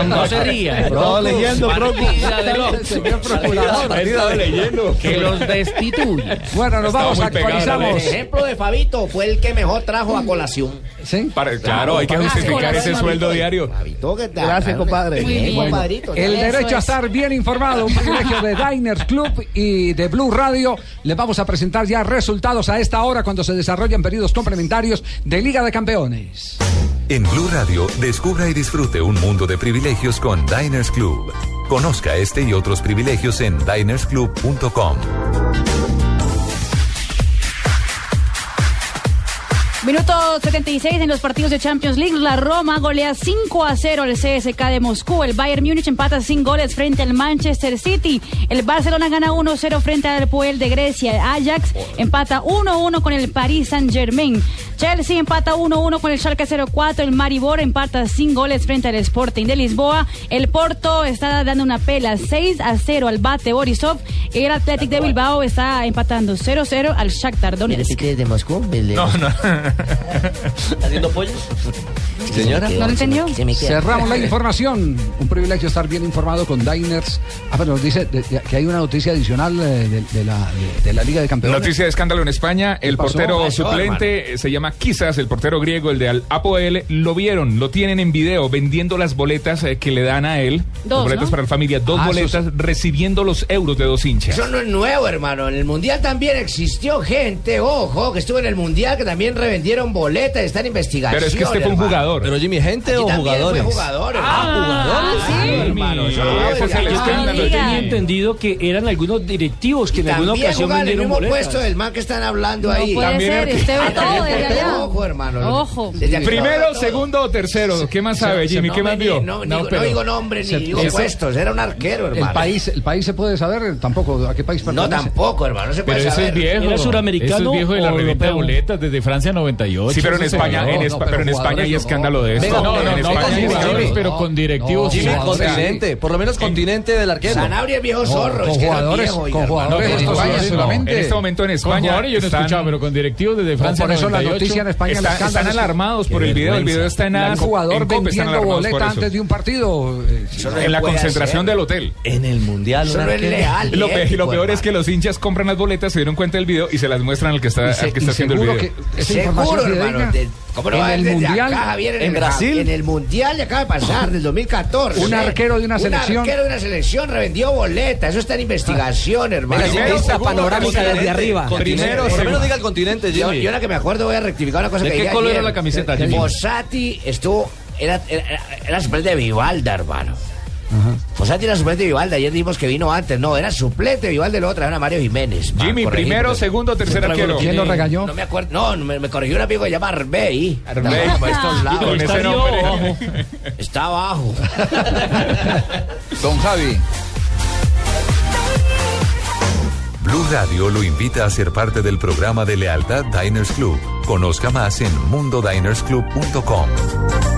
No se ría. Estaba leyendo, leyendo. Que los destituya. Bueno, nos vamos, la El actualizamos. ejemplo de Fabito fue el que mejor trajo a colación. ¿Sí? Para- claro, hay que justificar ese sueldo diario. Fabito, ¿qué tal? Gracias, compadre. Muy bien. Bueno, compadrito, El ya. Derecho a estar bien informado, un privilegio de Diners Club y de Blue Radio. Les vamos a presentar ya resultados a esta hora cuando se desarrollan periodos complementarios de Liga de Campeones. En Blue Radio, descubra y disfrute un mundo de privilegios con Diners Club. Conozca este y otros privilegios en dinersclub.com. Minuto 76 en los partidos de Champions League. La Roma golea 5 a 0 al CSK de Moscú. El Bayern Múnich empata sin goles frente al Manchester City. El Barcelona gana 1-0 frente al Puel de Grecia. El Ajax empata 1-1 con el Paris Saint Germain. Chelsea empata 1-1 con el Schalke 04. El Maribor empata sin goles frente al Sporting de Lisboa. El Porto está dando una pela 6 a 0 al Bate Borisov. El Athletic de Bilbao está empatando 0-0 al Shakhtar Donetsk. de Moscú? No, no. <laughs> <laughs> ¿Haciendo pollos? Señora. ¿No lo entendió? Cerramos la información. Un privilegio estar bien informado con Diners. Ah, pero nos dice de- de- que hay una noticia adicional eh, de, de la, de- de la Liga de Campeones. Noticia de escándalo en España. El portero Pasó, suplente eh, se llama Quizás, el portero griego, el de Al Apoel. Lo vieron, lo tienen en video vendiendo las boletas eh, que le dan a él Dos, boletas ¿no? para la familia, dos Ah, boletas recibiendo los euros de dos hinchas. Eso no es nuevo, hermano. En el Mundial también existió gente, ojo, que estuvo en el Mundial, que también revendieron boletas, están en investigación. Pero es que este fue un hermano. jugador. Pero Jimmy, ¿gente Aquí o jugadores? Fue jugador, Ah, hermano. jugadores. Sí, hermano. eso no ese es el oiga. escándalo. Yo tenía entendido que eran algunos directivos que en alguna ocasión en el vendieron mismo boletas. puesto del man que están hablando No ahí. puede También ser, el- usted ve todo desde allá. Ojo, hermano. Ojo. Primero, segundo o tercero. ¿Qué más sabe, Jimmy? No ¿Qué más vio? No, digo, no nombres ni digo puestos, era un arquero, hermano. El país, el país se puede saber tampoco a qué país No, pertenece. tampoco, hermano, no se Pero puede saber. es viejo. ¿Era suramericano Eso es viejo de la o revista de boletas desde Francia 98. Sí, pero en España, vio. en, no, Espa- pero pero en España jugadores hay escándalo de esto. No, no, en no, España con hay pero con directivos. Jimmy, continente. Por lo menos continente del arquero. Sanabria es viejo zorro, con jugadores- con jugadores solamente. En este momento en Con España jugadores yo no escuchado, pero con directivos desde Francia por eso la 98. noticia en España el están alarmados por el video. El video está en Un AS, jugador vendiendo boleta antes de un partido. eh, En la concentración del hotel. En el mundial. Leal. Lo, peor es que los hinchas compran las boletas, se dieron cuenta del video y se las muestran al que está, y al que y está haciendo el video. que Hermano. de- ¿Cómo no en el mundial acá, Javier, en, en el- Brasil. En el mundial le acaba de pasar, del 2014. Un arquero de una selección. Un arquero de una selección revendió boletas. Eso está en investigación, hermano. Primero, segundo, panorámica desde arriba. Primero, Por lo menos segundo. diga el continente, Yo, Jimmy. yo ahora que me acuerdo voy a rectificar una cosa ¿De que qué dije color ayer. era la camiseta, Jimmy? Estuvo... Era, era, era suplente de Vivalda, hermano. Fossati era suplente de Vivalda. Ayer dijimos que vino antes. No, era suplente de Vivalda y luego trajeron a Mario Jiménez. Jimmy, corregir, primero, segundo, tercer arquero. ¿Quién lo regañó? No me acuerdo. No, me, me corrigió un amigo que se llama Arbey. Arbey. Estos lados. Con Está ese arriba nombre. o abajo. Está abajo. <laughs> Don Javi. Blue Radio lo invita a ser parte del programa de lealtad Diners Club. Conozca más en mundodinersclub.com.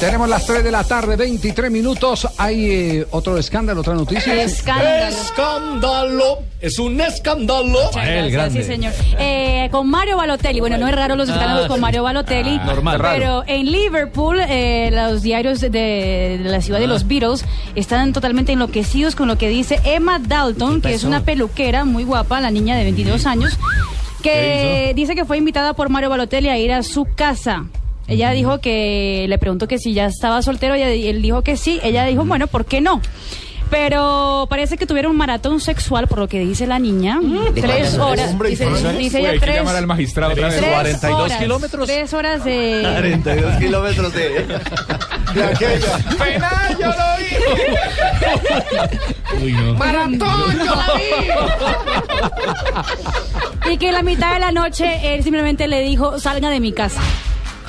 Tenemos las 3 de la tarde, 23 minutos. Hay eh, otro escándalo, otra noticia. Escándalo. Escándalo. Es un escándalo. Muchas gracias, Sí, señor. Eh, con Mario Balotelli. Bueno, no es raro los escándalos Ah, con sí. Mario Balotelli. Ah, normal. Pero en Liverpool, eh, los diarios de, de la ciudad de Ah. los Beatles están totalmente enloquecidos con lo que dice Emma Dalton, que es una peluquera muy guapa, la niña de 22 años, que dice que fue invitada por Mario Balotelli a ir a su casa. Ella dijo que le preguntó que si ya estaba soltero ella- y él dijo que sí. Ella dijo, bueno, ¿por qué no? Pero parece que tuvieron un maratón sexual, por lo que dice la niña. Tres cuánto? horas. Hombre, Dice, dice Uy, ella que tres. llamar al magistrado otra vez. tres 42 horas, kilómetros. Tres horas de. 42 <laughs> kilómetros de. De aquella. ¡Penal, yo lo vi! ¡Maratón! ¡Yo la vi! <laughs> Y que en la mitad de la noche él simplemente le dijo, salga de mi casa.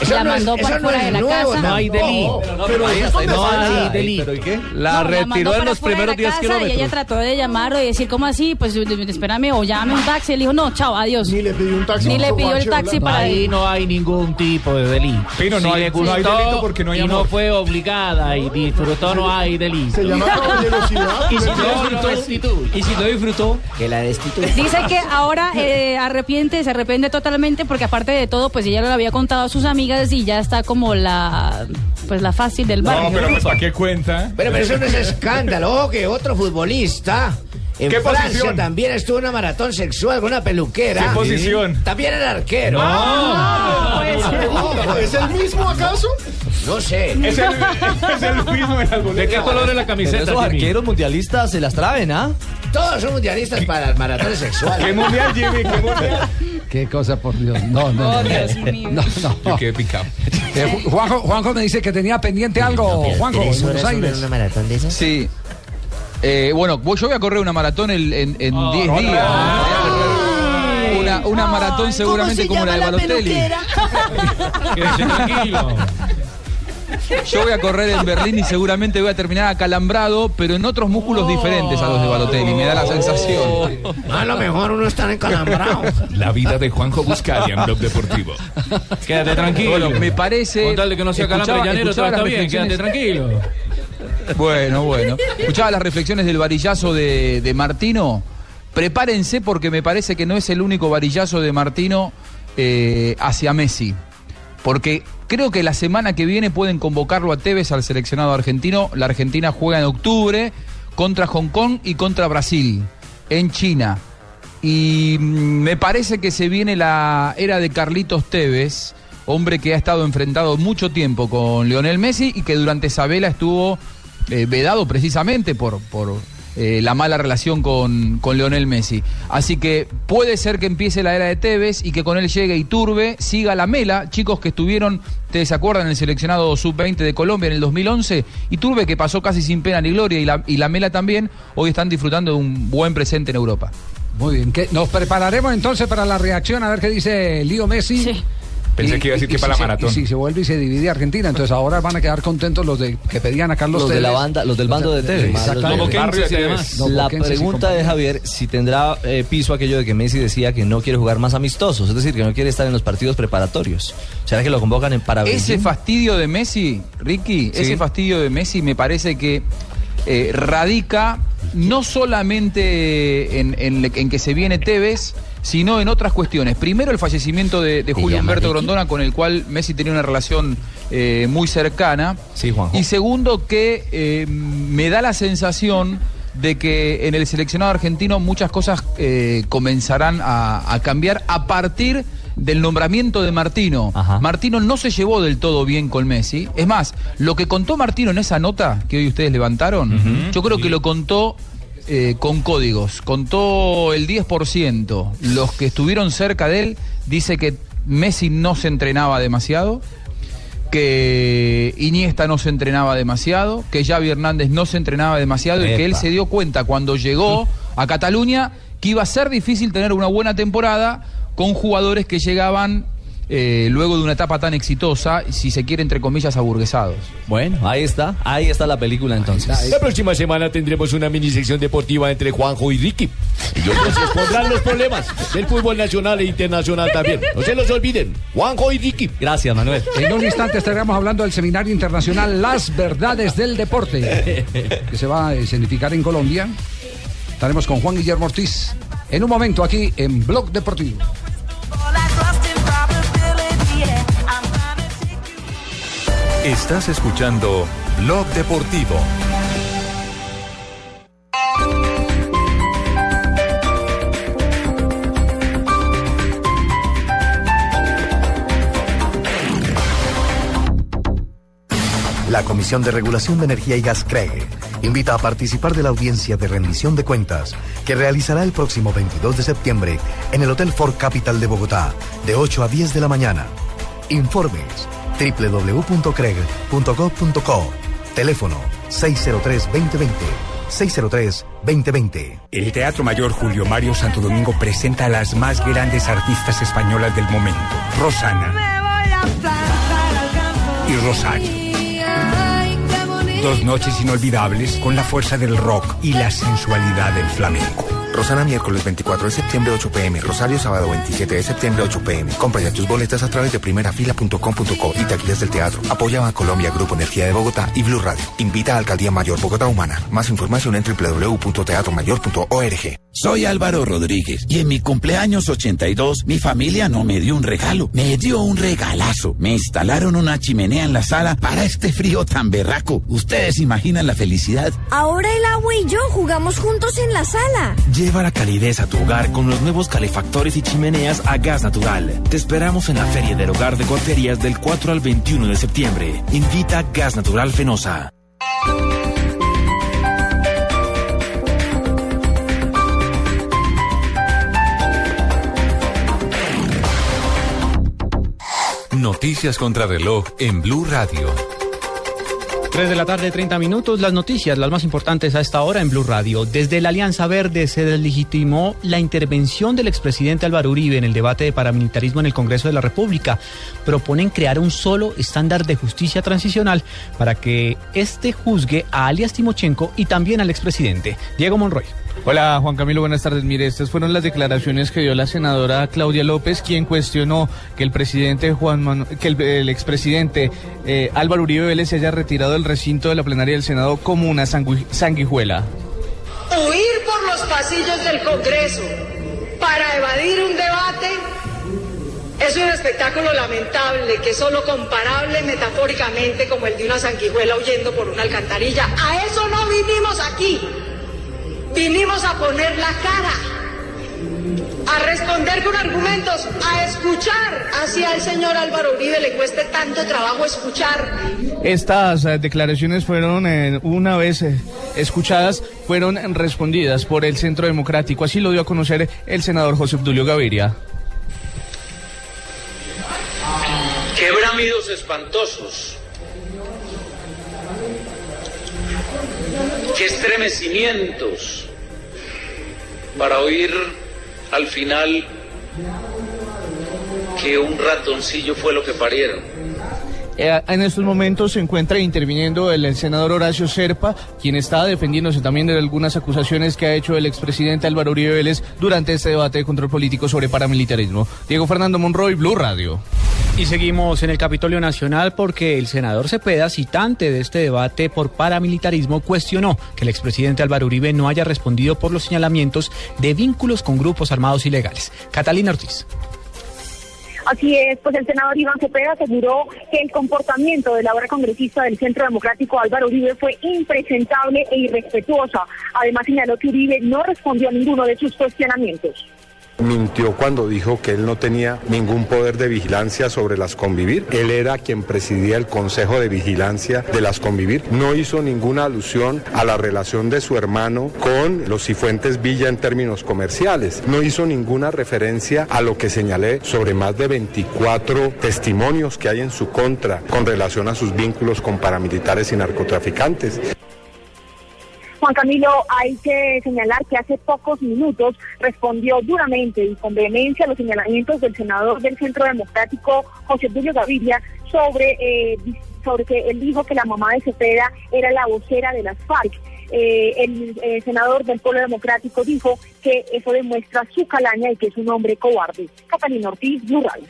Eso la no es- mandó para no fuera es de la nuevo, casa. No hay. Pero ahí ahí No no pasa hay delito. ¿Pero y qué? La No, retiró mandó en los fuera de primeros la 10 casa kilómetros. Y ella trató de llamarlo y decir, ¿cómo así? Pues espérame o llame un taxi. Él dijo, no, chao, adiós. Ni le pidió un taxi. Ni le pidió el taxi para Ahí no hay ningún tipo de delito. Pino, no Si hay- le no hay gustó delito porque no hay y no fue obligada y disfrutó, no hay delito. Se llama <laughs> caballerosidad. Y si no pero- disfrutó, y si no disfrutó, Que la destituyó. Dice que ahora eh, arrepiente, se arrepiente totalmente porque aparte de todo, pues ella lo había contado a sus amigas y ya está como la, pues la fácil del barrio. No, pero pues ¿para qué cuenta? Pero, pero eso no es <laughs> escándalo. Ojo que otro futbolista. En ¿Qué Francia posición? también estuvo en una maratón sexual con una peluquera. ¿Qué posición? También era arquero. No. ser. Ojo, ¿Es el mismo acaso? No sé. Es el, <laughs> es el mismo boletas. ¿de qué color es la Pero camiseta, esos Jimmy? arqueros mundialistas se las traen, ¿ah? Todos son mundialistas para las maratones sexuales. ¿Qué mundial, Jimmy? ¿Qué mundial? Qué cosa, por Dios. No, no. Oh, no. Dios mío. <laughs> No, Yo no. quedé picado. Eh, Ju- Juanjo, Juanjo me dice que tenía pendiente algo. Juanjo, en Buenos Aires. maratón de esas? Sí. Eh, bueno, yo voy a correr una maratón en 10 días. Una, una, una maratón seguramente como la de Balotelli. Quédese <laughs> tranquilo. Yo voy a correr en Berlín y seguramente voy a terminar acalambrado, pero en otros músculos diferentes a los de Balotelli, me da la sensación. A lo mejor uno está encalambrado. La vida de Juanjo Buscalia en Blog Deportivo. Quédate tranquilo. Bueno, me parece. Con tal de que no sea calambre escuchaba- llanero, todo está bien, quédate tranquilo. Bueno, bueno. Escuchaba las reflexiones del varillazo de, de Martino. Prepárense porque me parece que no es el único varillazo de Martino eh, hacia Messi. Porque creo que la semana que viene pueden convocarlo a Tevez al seleccionado argentino. La Argentina juega en octubre contra Hong Kong y contra Brasil, en China. Y mm, me parece que se viene la era de Carlitos Tevez, hombre que ha estado enfrentado mucho tiempo con Lionel Messi y que durante esa vela estuvo eh, vedado precisamente por, por eh, la mala relación con, con Lionel Messi. Así que puede ser que empiece la era de Tevez y que con él llegue Iturbe, siga la mela, chicos que estuvieron, ustedes se acuerdan, en el seleccionado sub-20 de Colombia en el 2011, Iturbe que pasó casi sin pena ni gloria y la, y la mela también, hoy están disfrutando de un buen presente en Europa. Muy bien, ¿qué? nos prepararemos entonces para la reacción a ver qué dice Lío Messi. Pensé que iba a decir que para la si se- maratón. y si se vuelve y se divide Argentina, entonces ahora van a quedar contentos los de que pedían a Carlos Los de la Tevez. banda, los del bando de Tevez. Exactamente. La y pregunta de. Javier si tendrá eh, piso aquello de que Messi decía que no quiere jugar más amistosos, es decir, que no quiere estar en los partidos preparatorios. ¿Será que lo convocan en para Ese fastidio de Messi, Ricky, Sí. ese fastidio de Messi me parece que eh, radica no solamente en, en- en que se viene Tevez, sino en otras cuestiones. Primero, el fallecimiento de, de Julio Humberto? Grondona, con el cual Messi tenía una relación eh, muy cercana. Sí, Juanjo. Y segundo, que eh, me da la sensación de que en el seleccionado argentino muchas cosas eh, comenzarán a, a cambiar a partir del nombramiento de Martino. Martino no se llevó del todo bien con Messi. Es más, lo que contó Martino en esa nota que hoy ustedes levantaron, yo creo que lo contó eh, con códigos. Contó el 10%. Los que estuvieron cerca de él dice que Messi no se entrenaba demasiado que Iniesta no se entrenaba demasiado, que Xavi Hernández no se entrenaba demasiado y que él se dio cuenta cuando llegó a Cataluña que iba a ser difícil tener una buena temporada con jugadores que llegaban eh, luego de una etapa tan exitosa, si se quiere, entre comillas, aburguesados. Bueno, ahí está, ahí está la película entonces. La próxima semana tendremos una mini sección deportiva entre Juanjo y Ricky. Ellos nos expondrán los problemas del fútbol nacional e internacional también. No se los olviden. Juanjo y Ricky. Gracias, Manuel. En un instante estaremos hablando del seminario internacional Las Verdades del Deporte, que se va a escenificar en Colombia. Estaremos con Juan Guillermo Ortiz en un momento aquí en Blog Deportivo. Estás escuchando Blog Deportivo. La Comisión de Regulación de Energía y Gas CREG invita a participar de la audiencia de rendición de cuentas que realizará el próximo 22 de septiembre en el Hotel Ford Capital de Bogotá de 8 a 10 de la mañana. Informes www.creg.gov.co Teléfono 603-2020 603-2020 El Teatro Mayor Julio Mario Santo Domingo presenta a las más grandes artistas españolas del momento, Rosana. Y Rosario. Dos noches inolvidables con la fuerza del rock y la sensualidad del flamenco. Rosana miércoles 24 de septiembre 8 pm, Rosario sábado 27 de septiembre 8 pm. Compra ya tus boletas a través de primerafila.com.co y taquillas del teatro. Apoya a Colombia Grupo Energía de Bogotá y Blue Radio. Invita a Alcaldía Mayor Bogotá Humana. Más información en www.teatromayor.org. Soy Álvaro Rodríguez y en mi cumpleaños 82 mi familia no me dio un regalo, me dio un regalazo. Me instalaron una chimenea en la sala para este frío tan berraco. ¿Ustedes imaginan la felicidad? Ahora el agua y yo jugamos juntos en la sala. Lleva la calidez a tu hogar con los nuevos calefactores y chimeneas a gas natural. Te esperamos en la Feria del Hogar de Golperías del 4 al 21 de septiembre. Invita Gas Natural Fenosa. Noticias contra reloj en Blue Radio. 3 de la tarde, 30 minutos. Las noticias, las más importantes a esta hora en Blue Radio. Desde la Alianza Verde se deslegitimó la intervención del expresidente Álvaro Uribe en el debate de paramilitarismo en el Congreso de la República. Proponen crear un solo estándar de justicia transicional para que este juzgue a alias Timochenko y también al expresidente. Diego Monroy. Hola Juan Camilo, buenas tardes. Mire, estas fueron las declaraciones que dio la senadora Claudia López, quien cuestionó que el presidente Juan Manu- que el, el expresidente eh, Álvaro Uribe Vélez se haya retirado del recinto de la plenaria del Senado como una sangui- sanguijuela. huir por los pasillos del Congreso para evadir un debate es un espectáculo lamentable que es solo comparable metafóricamente como el de una sanguijuela huyendo por una alcantarilla. A eso no vinimos aquí. Vinimos a poner la cara, a responder con argumentos, a escuchar. Así al señor Álvaro Uribe le cueste tanto trabajo escuchar. Estas eh, declaraciones fueron, eh, una vez eh, escuchadas, fueron respondidas por el Centro Democrático. Así lo dio a conocer el senador José Obdulio Gaviria. Qué bramidos espantosos. Qué estremecimientos para oír al final que un ratoncillo fue lo que parieron. Eh, en estos momentos se encuentra interviniendo el, senador Horacio Serpa, quien está defendiéndose también de algunas acusaciones que ha hecho el expresidente Álvaro Uribe Vélez durante este debate de control político sobre paramilitarismo. Diego Fernando Monroy, Blue Radio. Y seguimos en el Capitolio Nacional porque el senador Cepeda, citante de este debate por paramilitarismo, cuestionó que el expresidente Álvaro Uribe no haya respondido por los señalamientos de vínculos con grupos armados ilegales. Catalina Ortiz. Así es, pues el senador Iván Cepeda aseguró que el comportamiento de la ahora congresista del Centro Democrático Álvaro Uribe fue impresentable e irrespetuosa. Además señaló que Uribe no respondió a ninguno de sus cuestionamientos. Mintió cuando dijo que él no tenía ningún poder de vigilancia sobre las convivir. Él era quien presidía el Consejo de Vigilancia de las convivir. No hizo ninguna alusión a la relación de su hermano con los Cifuentes Villa en términos comerciales. No hizo ninguna referencia a lo que señalé sobre más de 24 testimonios que hay en su contra con relación a sus vínculos con paramilitares y narcotraficantes. Juan Camilo, hay que señalar que hace pocos minutos respondió duramente y con vehemencia a los señalamientos del senador del Centro Democrático, José Julio Gaviria, sobre, eh, sobre que él dijo que la mamá de Cepeda era la vocera de las FARC. Eh, el eh, senador del Pueblo Democrático dijo que eso demuestra su calaña y que es un hombre cobarde. Catalina Ortiz, Radio.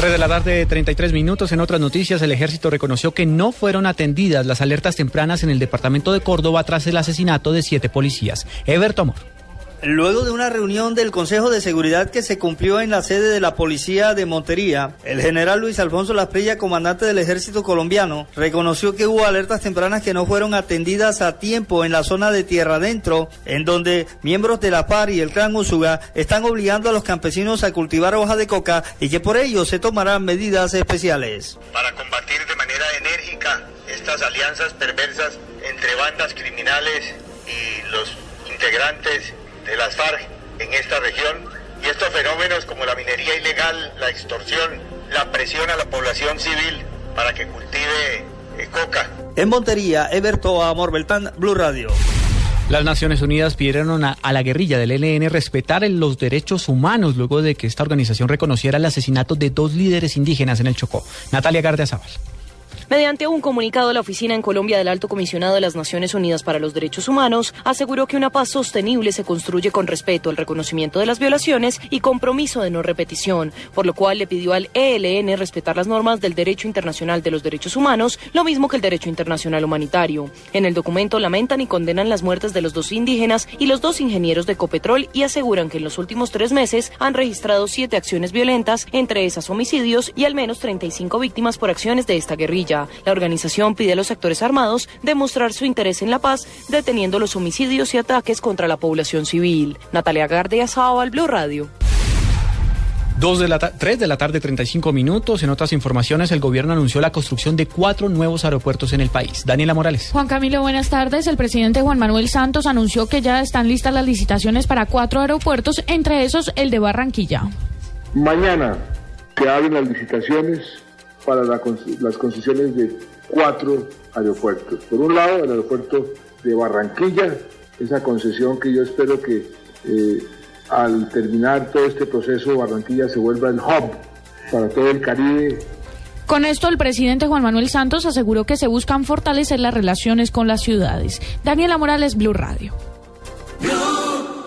3 de la tarde, 33 minutos. En otras noticias, el ejército reconoció que no fueron atendidas las alertas tempranas en el departamento de Córdoba tras el asesinato de siete policías. Everto Amor. Luego de una reunión del Consejo de Seguridad que se cumplió en la sede de la Policía de Montería, el general Luis Alfonso Lasprilla, comandante del Ejército colombiano, reconoció que hubo alertas tempranas que no fueron atendidas a tiempo en la zona de Tierra Adentro, en donde miembros de la PAR y el Clan Usuga están obligando a los campesinos a cultivar hoja de coca y que por ello se tomarán medidas especiales. para combatir de manera enérgica estas alianzas perversas entre bandas criminales y los integrantes de las FARC en esta región y estos fenómenos como la minería ilegal, la extorsión, la presión a la población civil para que cultive eh, coca. En Montería, Everto Amor Beltán, Blue Radio. Las Naciones Unidas pidieron a, a la guerrilla del ELN respetar el- los derechos humanos luego de que esta organización reconociera el asesinato de dos líderes indígenas en el Chocó. Natalia Gardiazabal. Mediante un comunicado, la oficina en Colombia del Alto Comisionado de las Naciones Unidas para los Derechos Humanos aseguró que una paz sostenible se construye con respeto al reconocimiento de las violaciones y compromiso de no repetición, por lo cual le pidió al ELN respetar las normas del derecho internacional de los derechos humanos, lo mismo que el derecho internacional humanitario. En el documento lamentan y condenan las muertes de los dos indígenas y los dos ingenieros de Ecopetrol y aseguran que en los últimos tres meses han registrado siete acciones violentas, entre esas homicidios y al menos 35 víctimas por acciones de esta guerrilla. La organización pide a los actores armados demostrar su interés en la paz, deteniendo los homicidios y ataques contra la población civil. Natalia Gardia Sábal, Blue Radio. Dos de la ta- 3 de la tarde, 35 minutos. En otras informaciones, el gobierno anunció la construcción de cuatro nuevos aeropuertos en el país. Daniela Morales. Juan Camilo, buenas tardes. El presidente Juan Manuel Santos anunció que ya están listas las licitaciones para cuatro aeropuertos, entre esos el de Barranquilla. Mañana se abren las licitaciones para la las concesiones de cuatro aeropuertos. Por un lado, el aeropuerto de Barranquilla, esa concesión que yo espero que eh, al terminar todo este proceso Barranquilla se vuelva el hub para todo el Caribe Con esto, el presidente Juan Manuel Santos aseguró que se buscan fortalecer las relaciones con las ciudades. Daniela Morales, Blue Radio.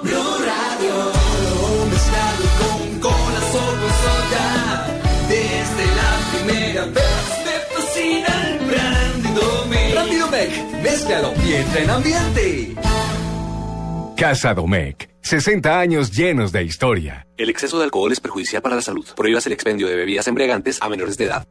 mezclado mézclalo y entra en ambiente. Casa Domecq. 60 años llenos de historia. El exceso de alcohol es perjudicial para la salud. Prohíbas el expendio de bebidas embriagantes a menores de edad.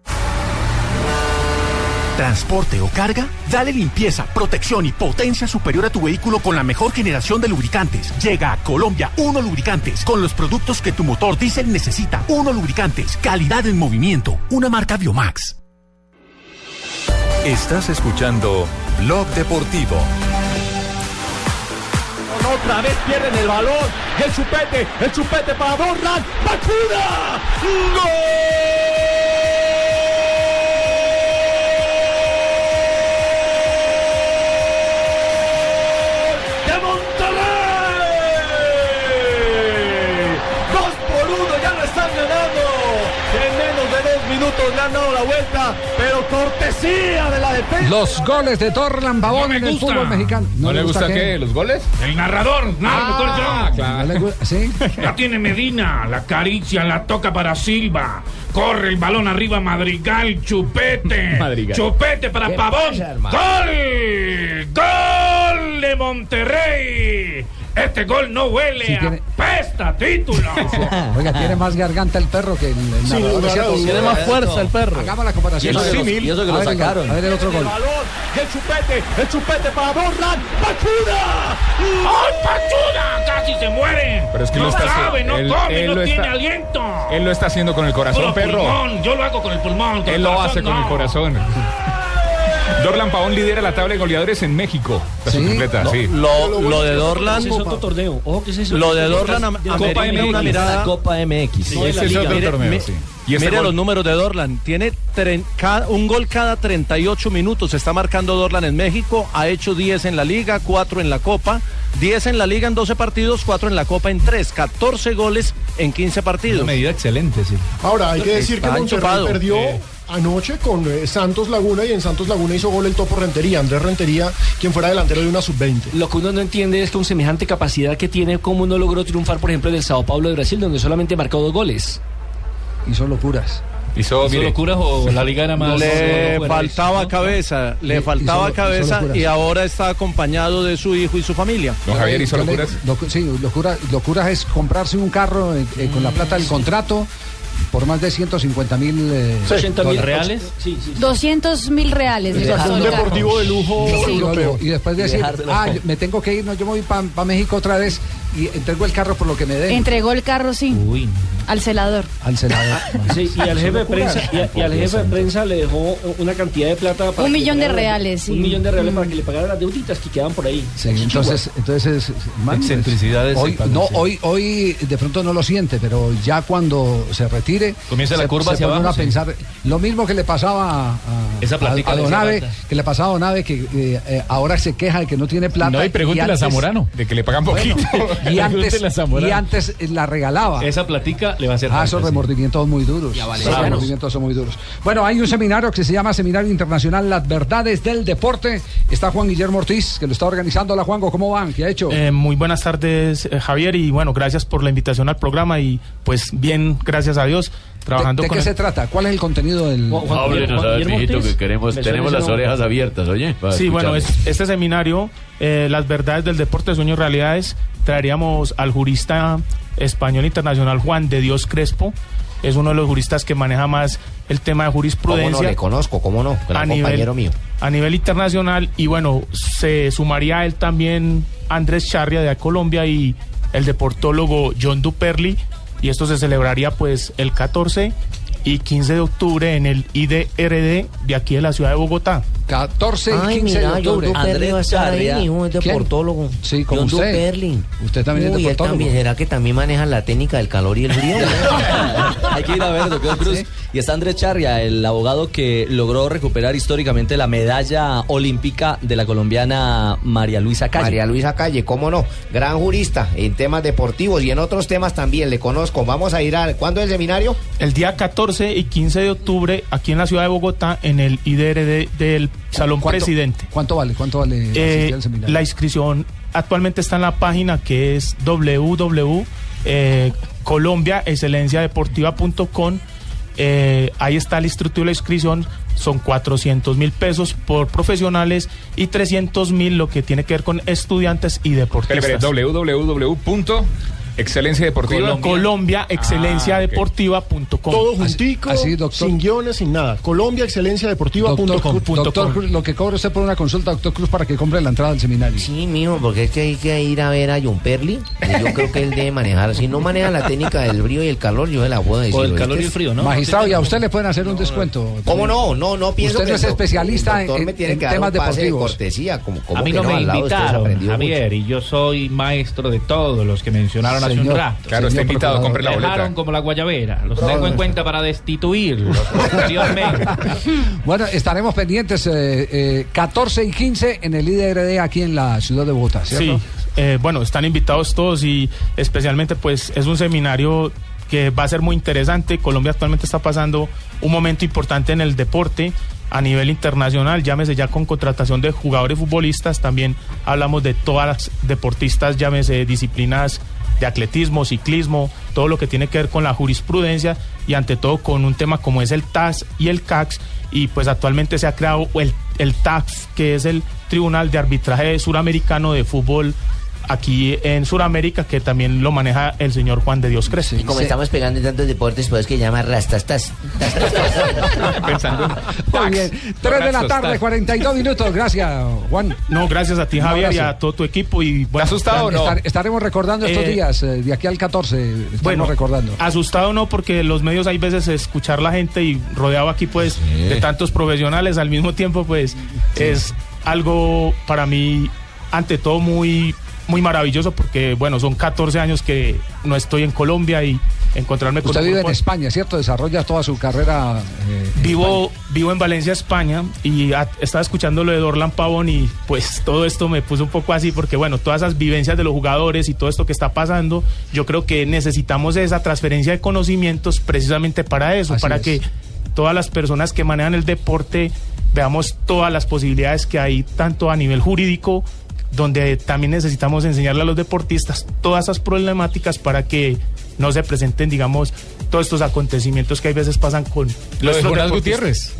¿Transporte o carga? Dale limpieza, protección y potencia superior a tu vehículo con la mejor generación de lubricantes. Llega a Colombia Uno Lubricantes con los productos que tu motor diésel necesita. Uno Lubricantes, calidad en movimiento, una marca Biomax. Estás escuchando Blog Deportivo. Otra vez pierden el balón. El chupete, el chupete para Dorlan. ¡Bacuna! ¡Gol! ¡De Monterrey! ¡Dos por uno! ¡Ya lo están ganando! En menos de dos minutos le han dado la vuelta, pero cortesía de la defensa. Los goles de Torlan Pavón en el fútbol mexicano. ¿No, le gusta qué? ¿Los goles? El narrador, Ah, yo. ¿no le gusta? ¿Sí? <laughs> La tiene Medina, la acaricia, la toca para Silva. Corre el balón arriba, Madrigal, chupete. <laughs> Madrigal. Chupete para ¿Qué Pavón. pasa? ¡Gol! ¡Gol de Monterrey! Este gol no huele Sí, a tiene- pesta, título. <laughs> Oiga, tiene más garganta el perro que el, el dudas. Tiene más fuerza el perro. Hagamos la comparación. Y eso A que ver, lo- y eso que lo ver sacaron. A ver el otro gol. El balón, y el chupete, el chupete para Dorlan. ¡Bacuna! ¡Ay, Pachuda! ¡Casi se muere! Pero es que no lo está sabe, haciendo- no él- come, él no lo tiene está- aliento. Él lo está haciendo con el corazón, Puro perro. pulmón, Yo lo hago con el pulmón. con Él el lo corazón hace con el corazón. <laughs> Dorlan Pavón lidera la tabla de goleadores en México. La subcompleta, Lo, sí. lo, lo de Dorlan. Es otro torneo. Ojo que ese es Lo de Dorlan amerita Copa una MX. mirada. Copa MX. Es otro Mire, torneo, mi- sí. Y este mire gol- los números de Dorlan. Tiene cada- un gol cada 38 minutos. Está marcando Dorlan en México. Ha hecho 10 en la Liga, 4 en la Copa. 10 en la Liga en 12 partidos, 4 en la Copa en 3. 14 goles en 15 partidos. Una medida excelente, sí. Ahora, hay que decir que Monterrey perdió Eh. Anoche con eh, Santos Laguna y en Santos Laguna hizo gol el topo Rentería, Andrés Rentería, quien fuera delantero de una sub-20. Lo que uno no entiende es con semejante capacidad que tiene, cómo no logró triunfar, por ejemplo, en el Sao Paulo de Brasil, donde solamente marcó dos goles. Hizo locuras. Hizo, ¿Hizo mire, locuras o la liga era más... Le faltaba cabeza, le faltaba cabeza y ahora está acompañado de su hijo y su familia. Don Javier hizo locuras. locu- sí, locura, locuras es comprarse un carro eh, eh, con la plata del contrato por más de 150 mil eh, 80 mil reales. Sí, sí. 200 mil reales. un deportivo de lujo europeo. Y después de decir, ah, yo- me tengo que ir, no, yo me voy para México otra vez y entrego el carro por lo que me den Entregó el carro, sí, Uy. al celador. al senador. Sí, y al jefe de prensa, y, a- y al jefe de prensa le dejó una cantidad de plata para Un millón de reales, sí. Un millón de reales Mm. para que le pagara las deuditas que quedaban por ahí. Sí, entonces, entonces man, Excentricidades Hoy, no, hoy, hoy de pronto no lo siente, pero ya cuando se retire, Comienza la se- curva se hacia abajo, a pensar lo mismo que le pasaba a, a- Esa a- a Donave, que le pasaba a Donave, que eh, eh, ahora se queja de que no tiene plata. No, y pregúntele a antes- Zamorano, de que le pagan Bueno, poquito. y, <laughs> antes, a y antes eh, la regalaba. Esa platica le va a hacer Ah, esos sí. remordimientos muy duros. Y a Esos remordimientos son muy duros. Bueno, hay un seminario que se llama Seminario Internacional Las Verdades del Deporte. Está Juan Guillermo Ortiz, que lo está organizando. Hola, Juanjo, ¿cómo van? ¿Qué ha hecho? Eh, muy buenas tardes, eh, Javier, y bueno, gracias por la invitación al programa y pues bien, gracias a Dios, trabajando ¿De, de con qué el- se trata? ¿Cuál es el contenido del...? Háblenos, a ver, mijito, que queremos, tenemos las orejas abiertas, oye. Sí, bueno, es- este seminario, eh, Las verdades del deporte, sueños, realidades, traeríamos al jurista español internacional Juan de Dios Crespo. Es uno de los juristas que maneja más el tema de ¿Cómo jurisprudencia. no? Le conozco, ¿cómo no? Gran a nivel, compañero mío. a nivel internacional y bueno, se sumaría a él también Andrés Charria de Colombia y el deportólogo John Duperli y esto se celebraría pues el 14 y 15 de octubre en el IDRD de aquí de la ciudad de Bogotá. 14 y Ay, 15 mira, de John octubre. Duperli va a estar ahí, Charria. mi hijo es ¿Quién? deportólogo. Sí, como John usted. Duperli. Usted también Uy, es él deportólogo. también, ¿será que también maneja la técnica del calor y el frío? <laughs> Hay que ir a ver, doctor Cruz. Y está Andrés Charria, el abogado que logró recuperar históricamente la medalla olímpica de la colombiana María Luisa Calle. María Luisa Calle, cómo no, gran jurista en temas deportivos y en otros temas también, le conozco. Vamos a ir a... ¿Cuándo es el seminario? El día 14 y 15 de octubre, aquí en la ciudad de Bogotá, en el IDRD del Salón ¿Cuánto- Presidente. ¿Cuánto vale? ¿Cuánto vale Eh, al seminario? la inscripción actualmente está en la página que es www.colombiaexcelenciadeportiva.com. Eh, ahí está el instructivo de la inscripción. Son 400 mil pesos por profesionales y 300 mil lo que tiene que ver con estudiantes y deportistas. Espere, espere, www.excelenciadeportiva. Colombia, excelenciadeportiva.com. Todo juntico, sin guiones, sin nada. ColombiaExcelenciaDeportiva.com. Doctor, Cruz, doctor Cruz, lo que cobra usted por una consulta, doctor Cruz, para que compre la entrada al seminario. Sí, mijo, porque es que hay que ir a ver a John Perli. y Yo creo que él debe manejar. Si no maneja la técnica del frío y el calor, yo se la puedo decir. ¿oíste? Magistrado, y a usted le pueden hacer un descuento. ¿Cómo no? No, no pienso Usted no que es el especialista el doctor en, me tiene en que dar temas un pase de deportivos. cortesía. Como, como A mí que no me al lado de usted se invitaron, Javier, y yo soy maestro de todos los que mencionaron hace un Señor. rato. Claro, está invitado, compre la boleta. Dejaron como la guayabera. Los No, tengo en cuenta para destituirlos posteriormente. <laughs> Bueno, estaremos pendientes eh, eh, 14 y 15 en el IDRD aquí en la ciudad de Bogotá, ¿cierto? Sí, eh, bueno, están invitados todos y especialmente pues es un seminario que va a ser muy interesante. Colombia actualmente está pasando un momento importante en el deporte a nivel internacional, llámese ya con contratación de jugadores futbolistas, también hablamos de todas las deportistas, llámese disciplinas de atletismo, ciclismo, todo lo que tiene que ver con la jurisprudencia y ante todo con un tema como es el TAS y el CAX y pues actualmente se ha creado el, el que es el Tribunal de Arbitraje Suramericano de Fútbol aquí en Suramérica que también lo maneja el señor Juan de Dios Crece. Y como estamos pegando en tantos deportes, pues que llama rastastas. <laughs> Pensando Muy bien. 3 de la tarde, 42 minutos. Gracias, Juan. No, gracias a ti, Javier, y a todo tu equipo. Y, bueno, Estar- estaremos recordando estos Eh, días, eh, de aquí al 14. Estamos Bueno, recordando. asustado no, porque los medios hay veces escuchar la gente y rodeado aquí pues de tantos profesionales al mismo tiempo pues es algo para mí ante todo muy muy maravilloso porque bueno son 14 años que no estoy en Colombia y encontrarme con Usted vive en España, ¿cierto? Desarrolla toda su carrera. eh, en Vivo, vivo en Valencia, España, y a- estaba escuchando lo de Dorlan Pavón y pues <laughs> todo esto me puso un poco así porque bueno, todas esas vivencias de los jugadores y todo esto que está pasando, yo creo que necesitamos esa transferencia de conocimientos precisamente para eso, Así para es. que todas las personas que manejan el deporte veamos todas las posibilidades que hay tanto a nivel jurídico donde también necesitamos enseñarle a los deportistas todas esas problemáticas para que no se presenten, digamos, todos estos acontecimientos que hay veces pasan con Lo de Jonás. Gutiérrez.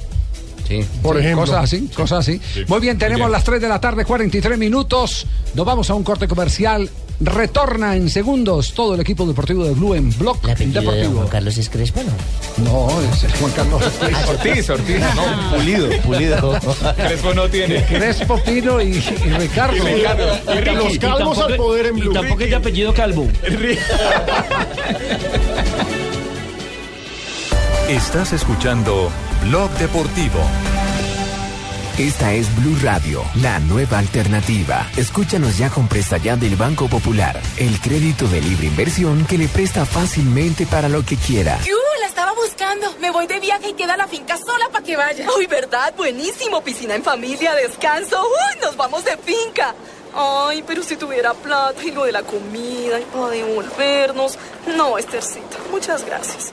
Sí, Por sí, ejemplo. Cosas así, cosas así. Muy bien, tenemos bien. las 3 de la tarde, 43 minutos. Nos vamos a un corte comercial. Retorna en segundos todo el equipo deportivo de Blue en Block Deportivo. Juan Carlos es Crespo, ¿no? No, es Juan Carlos <laughs> Ortiz, Ortiz, no, pulido, pulido. Crespo no tiene. Crespo, Pino y, y Ricardo. Y Ricardo. Y Ricky. Los calvos al poder en Blue. Y tampoco es de apellido Calvo. <laughs> Estás escuchando Blog Deportivo. Esta es Blue Radio, la nueva alternativa. Escúchanos ya con presta ya del Banco Popular, el crédito de libre inversión que le presta fácilmente para lo que quiera. ¡Yu! La estaba buscando. Me voy de viaje y queda la finca sola para que vaya. ¡Ay, verdad! Buenísimo. Piscina en familia, descanso. ¡Uy! Nos vamos de finca. Ay, pero si tuviera plata y lo de la comida y para devolvernos. No, Estercita. Muchas gracias.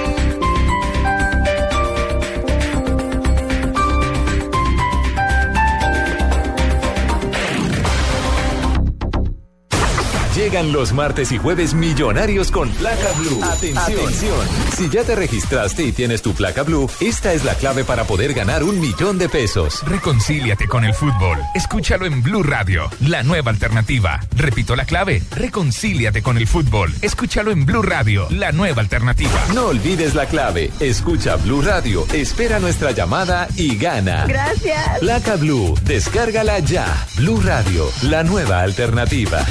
Llegan los martes y jueves millonarios con placa blue. Atención. Si ya te registraste y tienes tu placa blue, esta es la clave para poder ganar un millón de pesos. Reconcíliate con el fútbol. Escúchalo en Blue Radio, la nueva alternativa. Repito la clave. Reconcíliate con el fútbol. Escúchalo en Blue Radio, la nueva alternativa. No olvides la clave. Escucha Blue Radio, espera nuestra llamada y gana. Gracias. Placa Blue, descárgala ya. Blue Radio, la nueva alternativa.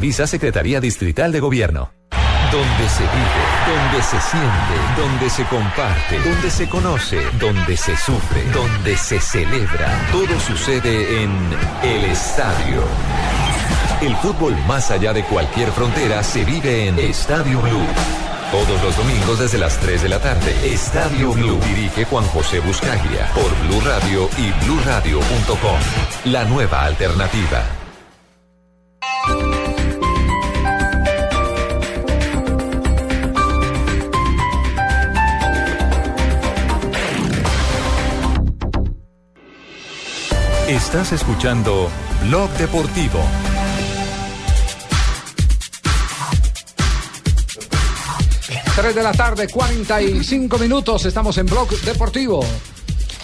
Supervisa Secretaría Distrital de Gobierno. Donde se vive, donde se siente, donde se comparte, donde se conoce, donde se sufre, donde se celebra. Todo sucede en el estadio. El fútbol más allá de cualquier frontera se vive en Estadio Blue. Todos los domingos desde las 3 de la tarde. Estadio Blue. Dirige Juan José Buscaglia por Blue Radio y bluradio.com. La nueva alternativa. Estás escuchando Blog Deportivo. Tres de la tarde, 45 minutos. Estamos en Blog Deportivo.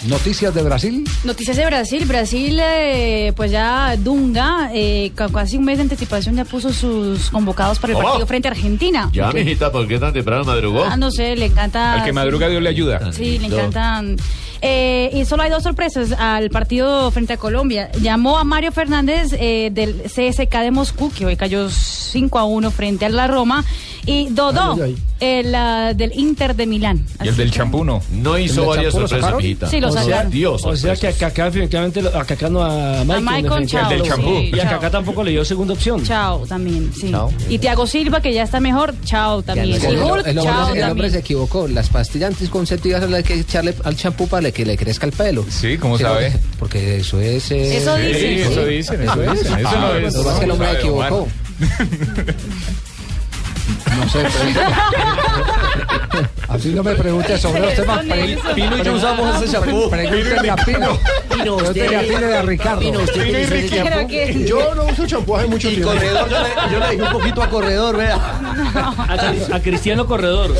Noticias de Brasil. Noticias de Brasil. Brasil, eh, pues ya Dunga, eh, con casi un mes de anticipación, ya puso sus convocados para el ¿Cómo? partido frente a Argentina. Ya, mijita, ¿por qué tan temprano madrugó? Ah, no sé, le encanta. Al que madruga Dios le ayuda. Sí, le encantan. Eh, y solo hay dos sorpresas al partido frente a Colombia. Llamó a Mario Fernández eh, del CSK de Moscú, que hoy cayó 5 a 1 frente a la Roma. Y Dodó, Ay, ay, el ah, del Inter de Milán. Y el del champú no. No hizo varias sorpresas, mijita. Sí, lo o sea, sacaron. Dios, o sea que a Kaká definitivamente a Kaká no a Michael. Michael, definitivamente. chao. El del champú. Y a. Kaká tampoco le dio segunda opción. Chao, también, sí. Chao. Y Thiago Silva, que ya está mejor, chao también. Ya no Y sé. Hulk, el, hombre, chao el hombre también. se equivocó. Las pastillas anticonceptivas son las que hay que echarle al champú para que le crezca el pelo. Sí, ¿cómo sabe? Porque eso es. eh, Eso Sí, dicen. eso dicen, eso dicen, eso no es- Lo que pasa es que el hombre se sabe, equivocó. <laughs> No sé, pero... <laughs> Así no me pregunte sobre los temas. Pino y yo usamos ese champú. Pregúntele a Pino. Pino, a Pino y a Ricardo. Pino, usted Pino y utiliza ese Ricky. champú. Creo que- Yo no uso champú hace mucho tiempo. Corredor, yo le, yo le dije un poquito a corredor, vea. A, a Cristiano Corredor.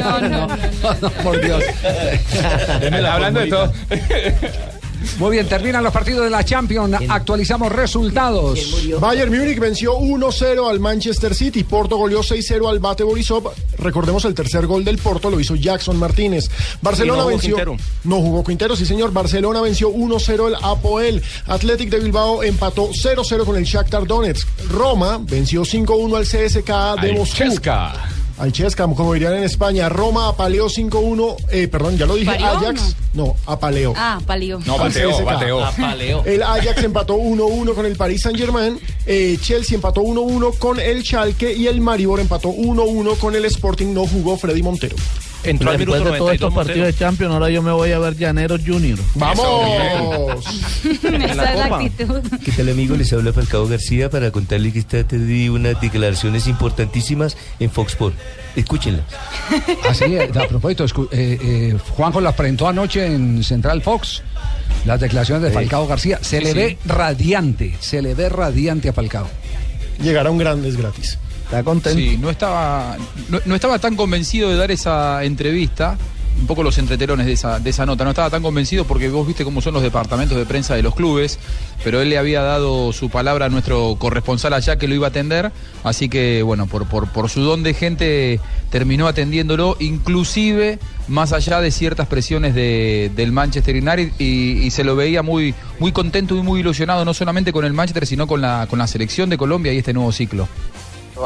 No, no, no. No, <laughs> por Dios. Hablando de todo. Muy bien, terminan los partidos de la Champions. Actualizamos resultados. Bayern Múnich venció 1-0 al Manchester City. Porto goleó 6-0 al Bate Borisov. Recordemos el tercer gol del Porto lo hizo Jackson Martínez. Barcelona Y no jugó venció. Quintero. No jugó Quintero, sí señor. Barcelona venció 1-0 el Apoel. Athletic de Bilbao empató 0-0 con el Shakhtar Donetsk. Roma venció 5-1 al CSKA de Al Moscú. Chesca. Al Chesca, como dirían en España. Roma apaleó 5-1. Eh, perdón, ya lo dije. ¿Parió o Ajax. No, apaleó. Ah, palio. No, bateó, bateó. El Ajax empató 1-1 con el Paris Saint-Germain. eh, Chelsea empató 1-1 con el Schalke y el Maribor empató 1-1 con el Sporting. No jugó Freddy Montero. Entró al minuto Después de todos 92 estos partidos de Champions, ahora yo me voy a ver Llaneros Junior. ¡Vamos! <laughs> Esa es la actitud. ¿Qué tal amigo? Les habla Falcao García para contarle que esta tarde di unas declaraciones importantísimas en Fox Sport. Escúchenlas. Así, eh, a propósito, eh, eh, Juanjo las presentó anoche en Central Fox. Las declaraciones de Falcao García. Se Sí, le sí. ve radiante, se le ve radiante a Falcao. Llegar a un grande es gratis. Está contento. Sí, no estaba, no, estaba tan convencido de dar esa entrevista. Un poco los entretelones de esa, de esa nota. No estaba tan convencido porque vos viste cómo son los departamentos de prensa de los clubes. Pero él le había dado su palabra a nuestro corresponsal allá que lo iba a atender. Así que, bueno, por, por, por su don de gente terminó atendiéndolo. Inclusive más allá de ciertas presiones de- del Manchester United. Y, y se lo veía muy, muy contento y muy ilusionado, no solamente con el Manchester, sino con la, con la selección de Colombia y este nuevo ciclo.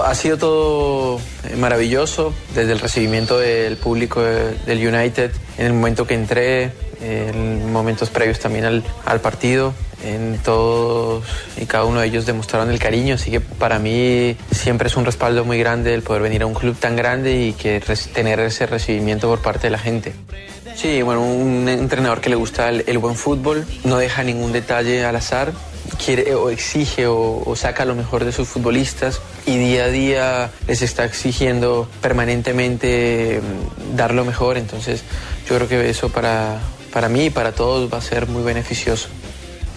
Ha sido todo eh, maravilloso, desde el recibimiento del público de- del United, en el momento que entré, en momentos previos también al, al partido, en todos y cada uno de ellos demostraron el cariño, así que para mí siempre es un respaldo muy grande el poder venir a un club tan grande y que tener ese recibimiento por parte de la gente. Sí, bueno, un entrenador que le gusta el, el buen fútbol, no deja ningún detalle al azar, quiere o exige o, saca lo mejor de sus futbolistas y día a día les está exigiendo permanentemente mm, dar lo mejor. Entonces yo creo que eso para, para mí y para todos va a ser muy beneficioso.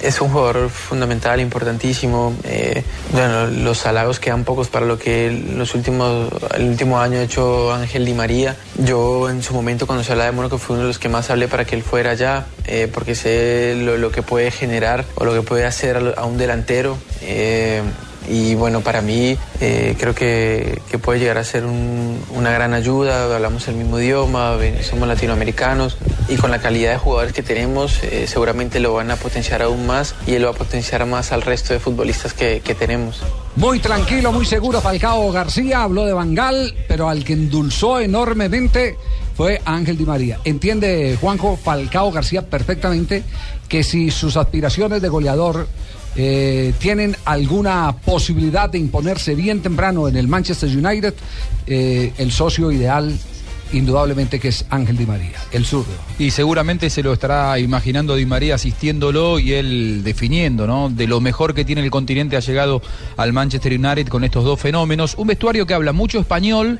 Es un jugador fundamental, importantísimo. Eh, bueno, los halagos quedan pocos para lo que los últimos, el último año ha hecho Ángel Di María. Yo en su momento cuando se hablaba de Mónaco fue uno de los que más hablé para que él fuera allá, eh, porque sé lo, lo que puede generar o lo que puede hacer a, a un delantero. Eh, y bueno, para mí eh, creo que, puede llegar a ser un- una gran ayuda, hablamos el mismo idioma, somos latinoamericanos y con la calidad de jugadores que tenemos eh, seguramente lo van a potenciar aún más y él va a potenciar más al resto de futbolistas que, que tenemos. Muy tranquilo, muy seguro Falcao García, habló de Bangal, pero al que endulzó enormemente fue Ángel Di María. Entiende Juanjo Falcao García perfectamente que si sus aspiraciones de goleador eh, tienen alguna posibilidad de imponerse bien temprano en el Manchester United, eh, el socio ideal indudablemente que es Ángel Di María, el zurdo. Y seguramente se lo estará imaginando Di María asistiéndolo y él definiendo, ¿no? De lo mejor que tiene el continente ha llegado al Manchester United con estos dos fenómenos. Un vestuario que habla mucho español,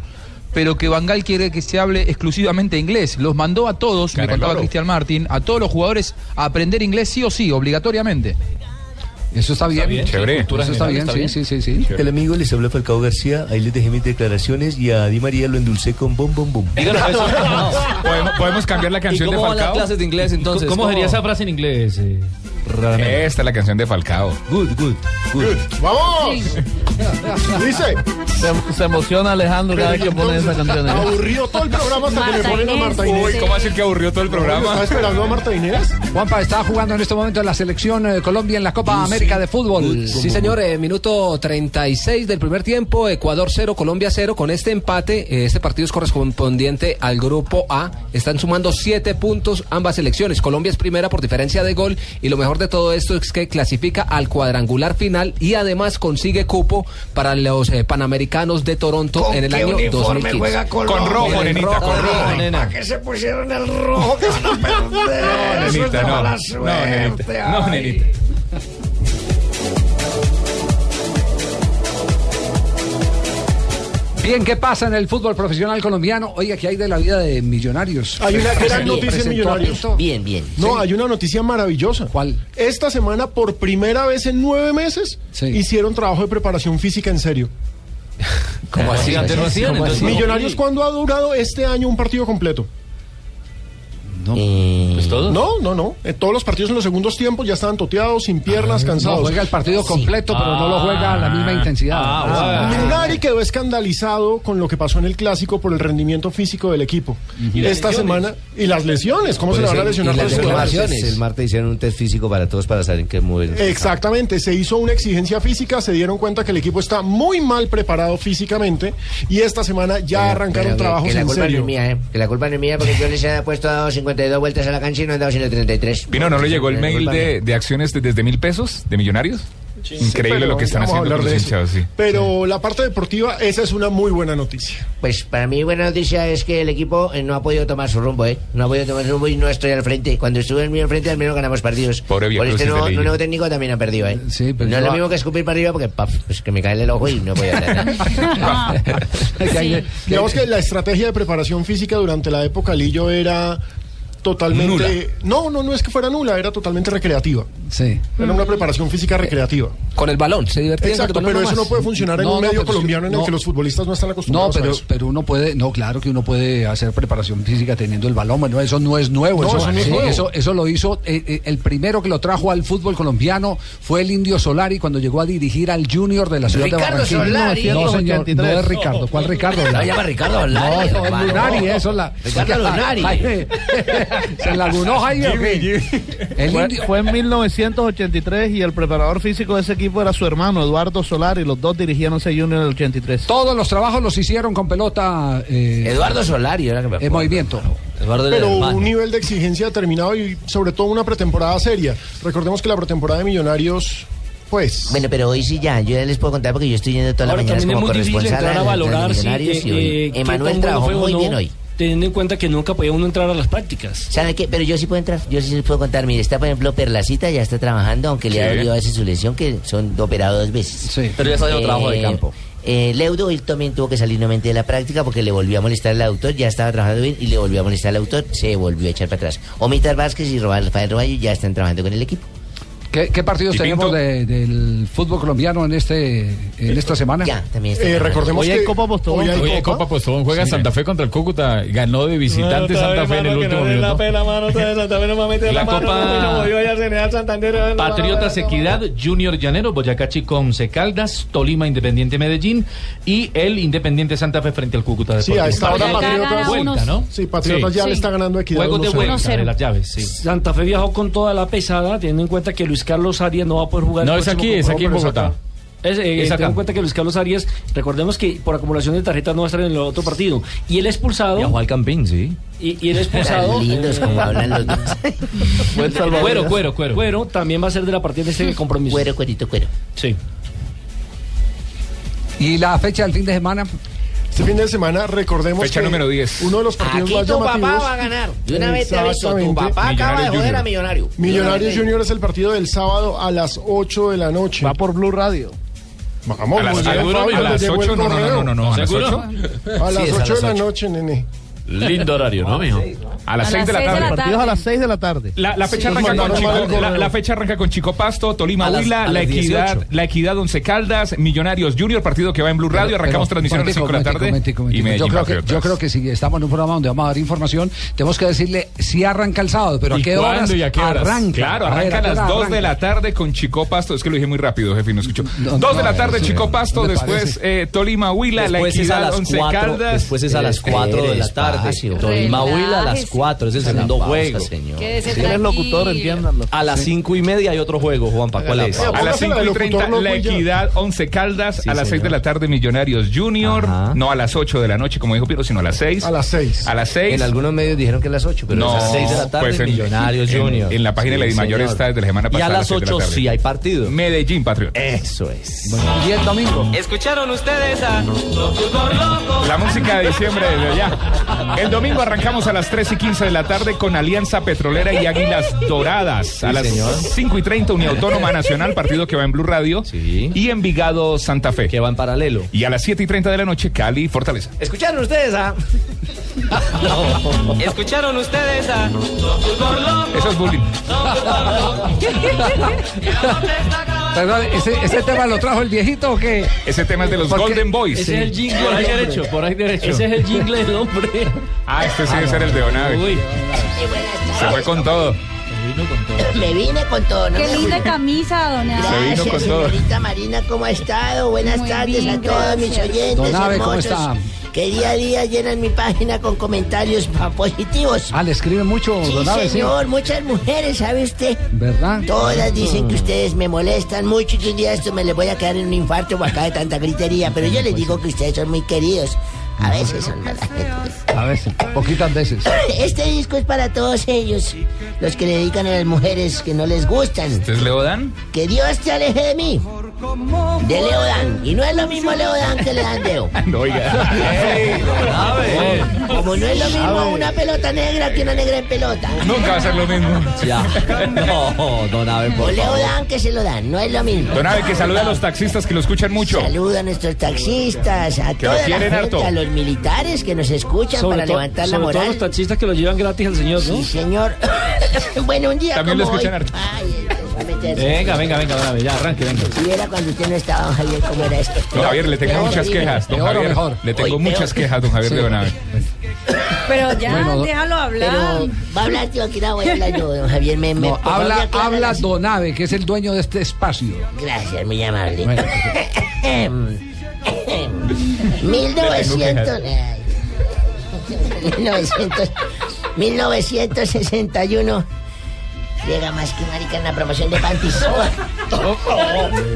pero que Bangal quiere que se hable exclusivamente inglés. Los mandó a todos, me contaba. Cristian Martín, a todos los jugadores a aprender inglés sí o sí, obligatoriamente. Eso está bien. bien, Chévere. cultura Eso está bien, sí, sí, sí, sí. El amigo les habla Falcao García, ahí les dejé mis declaraciones y a Di María lo endulcé con bom bom bom. <laughs> ¿Podemos, podemos cambiar la canción de Falcao? entonces? ¿Cómo sería esa frase en inglés? eh? Esta es la canción de Falcao. Good, good, good. ¡Vamos! Dice. Se, se emociona Alejandro cada vez que pone esa canción. ¿eh? Aburrido todo el programa hasta que me ponen a. Marta Inés. Uy, ¿cómo ser que aburrió todo el programa? ¿Estaba esperando a Marta Inés? Juanpa está jugando en este momento en la selección eh, Colombia en la Copa América de Fútbol. Sí, señor, eh, minuto 36 del primer tiempo, Ecuador 0, Colombia 0. Con este empate, eh, este partido es correspondiente al grupo A. Están sumando 7 puntos ambas selecciones. Colombia es primera por diferencia de gol y lo mejor de todo esto es que clasifica al cuadrangular final y además consigue cupo para los eh, Panamericanos de Toronto en el qué año uniforme 2015. juega Colombia? Con rojo, En nenita, rojo, con rojo. rojo, nena. ¿Para qué se pusieron el rojo que van a perder? Eso es de nenita, no. mala No, nenita. No, nenita. Bien, ¿qué pasa en el fútbol profesional colombiano? Oiga, ¿qué hay de la vida de millonarios? Hay una gran noticia en Millonarios. Bien, bien. No, hay una noticia maravillosa. ¿Cuál? Esta semana, por primera vez en nueve meses, hicieron trabajo de preparación física en serio. ¿Cómo así? Antes no hacían. Millonarios, ¿cuándo ha durado este año un partido completo? No. ¿Pues todos? No, no, no. Eh, todos los partidos en los segundos tiempos ya estaban toteados, sin piernas, cansados. No juega el partido completo, pero no lo juega a la misma intensidad. Ah, Lunari quedó escandalizado con lo que pasó en el clásico por el rendimiento físico del equipo. Esta semana. Y las lesiones. ¿Cómo Por se le van a lesionar las lesiones. El martes hicieron un test físico para todos para saber en qué mover. Exactamente, se hizo una exigencia física, se dieron cuenta que el equipo está muy mal preparado físicamente y esta semana ya Pero- arrancaron pero que- trabajos que la en culpa no serio. es mía, ¿eh? Que la culpa no es mía porque yo les he puesto 52 vueltas a la cancha y no han dado 133. Pino, ¿no le llegó el mail de, de acciones de- desde mil pesos de millonarios? Increíble pero lo que están a haciendo hablar los hinchados, sí. Pero la parte deportiva, esa es una muy buena noticia. Pues para mí buena noticia es que el equipo eh, no ha podido tomar su rumbo, ¿eh? No ha podido tomar su rumbo y no estoy al frente. Cuando estuve en mi al frente al menos ganamos partidos. Pobre Por este nuevo, nuevo técnico también ha perdido, ¿eh? pero no es lo mismo que escupir para arriba porque paf, pues que me cae el ojo y no puedo hacer nada. <laughs> <laughs> Digamos que la estrategia de preparación física durante la época Lillo era totalmente... No, no, no es que fuera nula, era totalmente recreativa. Sí. Era una preparación física recreativa. Con el balón, se divertían Exacto, con el balón pero eso no puede funcionar en No, un no, medio colombiano en el no. que los futbolistas no están No, acostumbrados pero, a eso. pero uno puede, no, claro que uno puede hacer preparación física teniendo el balón, bueno, eso no es nuevo, No, eso, eso no es sí, nuevo. eso, eso lo hizo, eh, eh, el primero que lo trajo al fútbol colombiano fue el Indio Solari cuando llegó a dirigir al Junior de la ciudad Ricardo de Barranquilla. Solari. No, señor, no es Ricardo, ¿cuál Ricardo? No, llama Ricardo Solari, No, no, es hermano. Lunari, eso es la... Ricardo <laughs> Lunari. <laughs> ¿Se lagunó Jaime? El Fue, Indio- fue en 1983 y el preparador físico de ese equipo era su hermano Eduardo Solar y los dos dirigían ese Junior en el 83. Todos los trabajos los hicieron con pelota. eh, Eduardo Solari, era que me En movimiento. Pero un nivel de exigencia determinado y sobre todo una pretemporada seria. Recordemos que la pretemporada de Millonarios, pues... Bueno, pero hoy sí ya, yo ya les puedo contar porque yo estoy yendo todas las Ahora mañanas también es como muy difícil corresponsal entrar a de los valorar si Millonarios y hoy eh, eh, Emanuel trabajó muy no, bien hoy. Teniendo en cuenta que nunca podía uno entrar a las prácticas. ¿Sabe qué? Pero yo sí puedo entrar, yo sí les puedo contar. Mire, está por ejemplo Perlacita, ya está trabajando, aunque le ha Sí. dolido a veces su lesión, que son operado dos veces. Pero ya está haciendo trabajo de campo. Eh, Leudo él también tuvo que salir nuevamente de la práctica porque le volvió a molestar el autor, ya estaba trabajando bien y le volvió a molestar el autor, se volvió a echar para atrás. Omitar Vázquez y Rafael Roballo ya están trabajando con el equipo. ¿Qué, qué partidos tenemos de- del fútbol colombiano en este en esta semana? Ya, también Eh, recordemos Hoy que hay Copa Postobón. hoy hay Hoy hay Copa. Copa Postobón. Juega Sí. Santa Fe contra el Cúcuta. Ganó de visitante Santa Fe en el último minuto. La <laughs> Copa Patriotas Equidad, Junior Llanero, Boyacá Chico, Once Caldas, Tolima Independiente Medellín y el Independiente Santa Fe frente al Cúcuta Sí, a esta hora Patriotas. Vuelta, ¿no? Sí, Patriotas ya le está ganando Equidad. Juegos de 1-0. vuelta de las llaves, sí. Santa Fe viajó con toda la pesada, teniendo en cuenta que Luis Carlos Arias no va a poder jugar. el No, es próximo aquí, es aquí en. Bogotá. Es, eh, Es acá. tengo en cuenta que Luis Carlos Arias, recordemos que por acumulación de tarjetas no va a estar en el otro partido. Y el expulsado. Viajó al Campín, sí. Y, y el expulsado. <laughs> Lindos como hablan los dos. <laughs> Cuero, cuero, cuero. Cuero también va a ser de la partida de este compromiso. Cuero, cuerito, cuero. Sí. ¿Y la fecha del fin de semana? Este fin de semana, recordemos Fecha que número 10. uno de los partidos Aquí más tu llamativos. papá va a ganar. De una vez te aviso, tu papá acaba de joder a Millonario. Millonarios Junior es el partido del sábado a las 8 de la noche. Va por Blue Radio. Vamos, A las- muy bien, ¿seguro? Fabio, ¿A le las llegó el 8? No, no, no, no, no, ¿a las ¿Seguro? 8? A las Sí, es 8 a de la 8. noche, nene. Lindo horario, ¿no, mijo? A las A 6 las de la seis de tarde. la Partidos a las 6 de la tarde. La, la fecha Sí, arranca con Chico, el la, fecha arranca con Chico Pasto, Tolima las- Huila, la equidad, 18. la equidad Once Caldas, Millonarios Junior, partido que va en Blue Radio, Pero- arrancamos pero, transmisión a las 5 de la tarde. momentico, momentico. Y Medellín yo, creo que, Patriotas. yo creo que si estamos en un programa donde vamos a dar información, tenemos que decirle si arranca el sábado, pero a ¿Y qué cuándo horas y a qué horas? arranca. Claro, A ver, arranca a las hora 2 de la tarde con Chico Pasto. Es que lo dije muy rápido, jefe, no escuchó. No, 2 de la tarde, Chico Pasto, ¿no le después eh, Tolima Huila, la equidad Once 4, Caldas. después es a las 4 de la tarde. Despacio. Tolima Huila a las Relájese. 4, es el segundo juego. señor. Si eres locutor, entiéndanlo. A las 5 y media hay otro juego, Juanpa, ¿cuál es? A las Póngasela 5 de y 30, locutor, la y equidad, 11 Caldas. A las 6 de la tarde, Millonarios Junior. No a las 8 de la noche, como dijo Piero, sino a las 6. A las 6. A las 6. En algunos medios dijeron que a las 8, pero no, a las 6 de la tarde pues Millonarios Junior. En, la página de la Dimayor está desde la semana Y pasada. a las seis de la 8 tarde. sí hay partido. Medellín, Patriot. Eso es. Y el domingo. ¿Escucharon ustedes a La música de diciembre desde allá. El domingo arrancamos a las 3 y 15 de la tarde con Alianza Petrolera y Águilas Doradas. a Sí, las señor. 5 y 30 Unión Autónoma Nacional, partido que va en Blue Radio. Y Envigado Santa Fe. Que va en paralelo. Y a las 7 y 30 de la noche, Cali Fortaleza. ¿Escucharon ustedes a...? ¿Escucharon ustedes a Eso es bullying. <laughs> Perdón, ¿ese, ese tema lo trajo el viejito o qué? Ese tema es de los Porque- Golden Boys. Ese es el jingle. Por ahí del hombre. derecho, por ahí derecho. Ese es el jingle del hombre. Ah, este sí debe ser el de Onave. Uy. Se fue con todo. Me vine con todo, ¿no? Qué linda camisa, doña. Se vino Gracias, con todo. señorita Marina, ¿cómo ha estado? Buenas Muy tardes bien, a todos mis gracias. oyentes Don Abe, ¿cómo está? Que día a día llenan mi página con comentarios positivos. Ah, le escriben mucho, Sí, don Abe, sí. señor, muchas mujeres, ¿sabe usted? ¿Verdad? Todas dicen que ustedes me molestan mucho y que un día esto me les voy a quedar en un infarto por acá de tanta gritería, pero yo les digo que ustedes son muy queridos. A veces son mala gente. A veces, poquitas veces. Este disco es para todos ellos, los que le dedican a las mujeres que no les gustan. ¿Este es Leodan? Que Dios te aleje de mí. De Leodan. Y no es lo mismo Leodan que Leandeo. <laughs> No, oiga. Como no es lo mismo una pelota negra que una negra en pelota. Nunca va a ser lo mismo. Ya. No, don Abe, O por. Leodan que se lo dan, no es lo mismo. Don Abe, que saluda a los taxistas que lo escuchan mucho. Saluda a nuestros taxistas, a Que lo toda la quieren gente, harto. a los militares que nos escuchan Sobre, para levantar la sobre todo moral. los taxistas que lo llevan gratis al señor, ¿no? Sí, señor. <laughs> bueno, un día También lo como hoy. escuchan harto. Ay, meterse. Venga, venga, venga, Abe, ya arranque, venga. Si era cuando usted no estaba, don Javier, ¿cómo era esto? Don Javier, le tengo Peor, muchas quejas. Don Javier, mejor. le tengo Hoy muchas peor. quejas, don Javier Sí. de Donave. Pero ya, Bueno, déjalo hablar. Pero va a hablar, tío, aquí no voy a hablar yo, don Javier. Me, No, habla, habla las- Don Abe, que es el dueño de este espacio. Gracias, muy amable. Bueno. <laughs> 1900. ay. 1900 1961. Llega más que marica en la promoción de Pantis.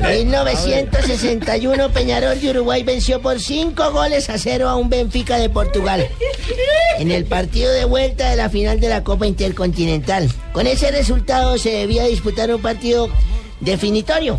1961, Peñarol de Uruguay venció por 5 goles a 0 a un Benfica de Portugal. En el partido de vuelta de la final de la Copa Intercontinental. Con ese resultado se debía disputar un partido definitorio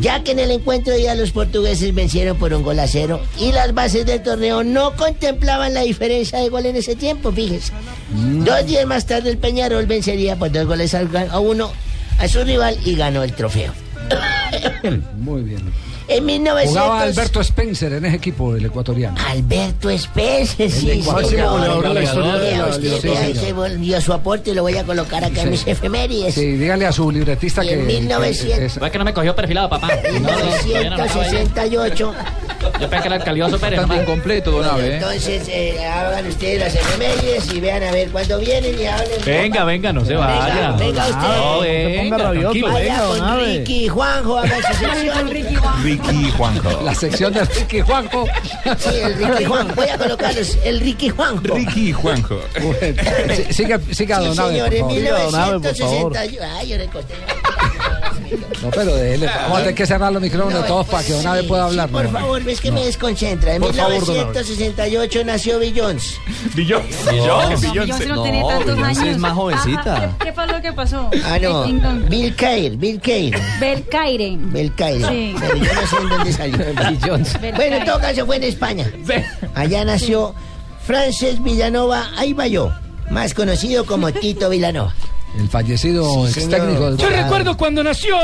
ya que en el encuentro de ida los portugueses vencieron por un gol a cero y las bases del torneo no contemplaban la diferencia de gol en ese tiempo, fíjese. Dos días más tarde el Peñarol vencería por dos goles a uno a su rival y ganó el trofeo. <coughs> Muy bien. En 1900... Jugaba Alberto Spencer en ese equipo, el ecuatoriano. Alberto Spencer, sí, El máximo señor. goleador de la historia de Vea la usted, Liga. vea, Sí, ese vol- dio su aporte y lo voy a colocar acá en Sí. mis efemérides. Sí, dígale a su libretista Y que. en 1900. que- Es que no me cogió perfilado, papá. En 1968. Yo pensé que era el calioso Pérez. Bastante nomás. incompleto, don Abe. ¿eh? Entonces, eh, hagan ustedes las efemérides y vean a ver cuándo vienen y hablen. Venga, venga, no se Venga, vaya. venga usted. No, venga, tranquilo, Vaya venga, con. Ricky y Juanjo, hagan su sección. Ricky Juanjo. La sección de Ricky Juanjo. Sí, el Ricky Juanjo. Voy a colocarlos. El Ricky Juanjo. Ricky Juanjo. Bueno, sí, siga, siga, Sí, don Abe, señor, por en favor. 1961. Ay, yo recosté. No, pero déjele. Vamos a tener que cerrar los micrófonos todos para que don Abe pueda hablar. Por ¿no? favor, ves que me desconcentra. En Por favor, don Abe. 1968 nació Bill Jones. Billions. No, Beyoncé no tiene tantos años. Ajá, ¿Qué, qué fue lo que pasó? Ah, no. Bill Cair, Bill Cair. Bel Caire. Bel Cair. Sí. Pero yo no sé en dónde salió. <laughs> Bel bueno, en todo caso fue en España. Allá nació Frances Villanova Aybayo, más conocido como Tito Villanova. El fallecido Sí, ex técnico del Yo Guadalajara. recuerdo cuando nació,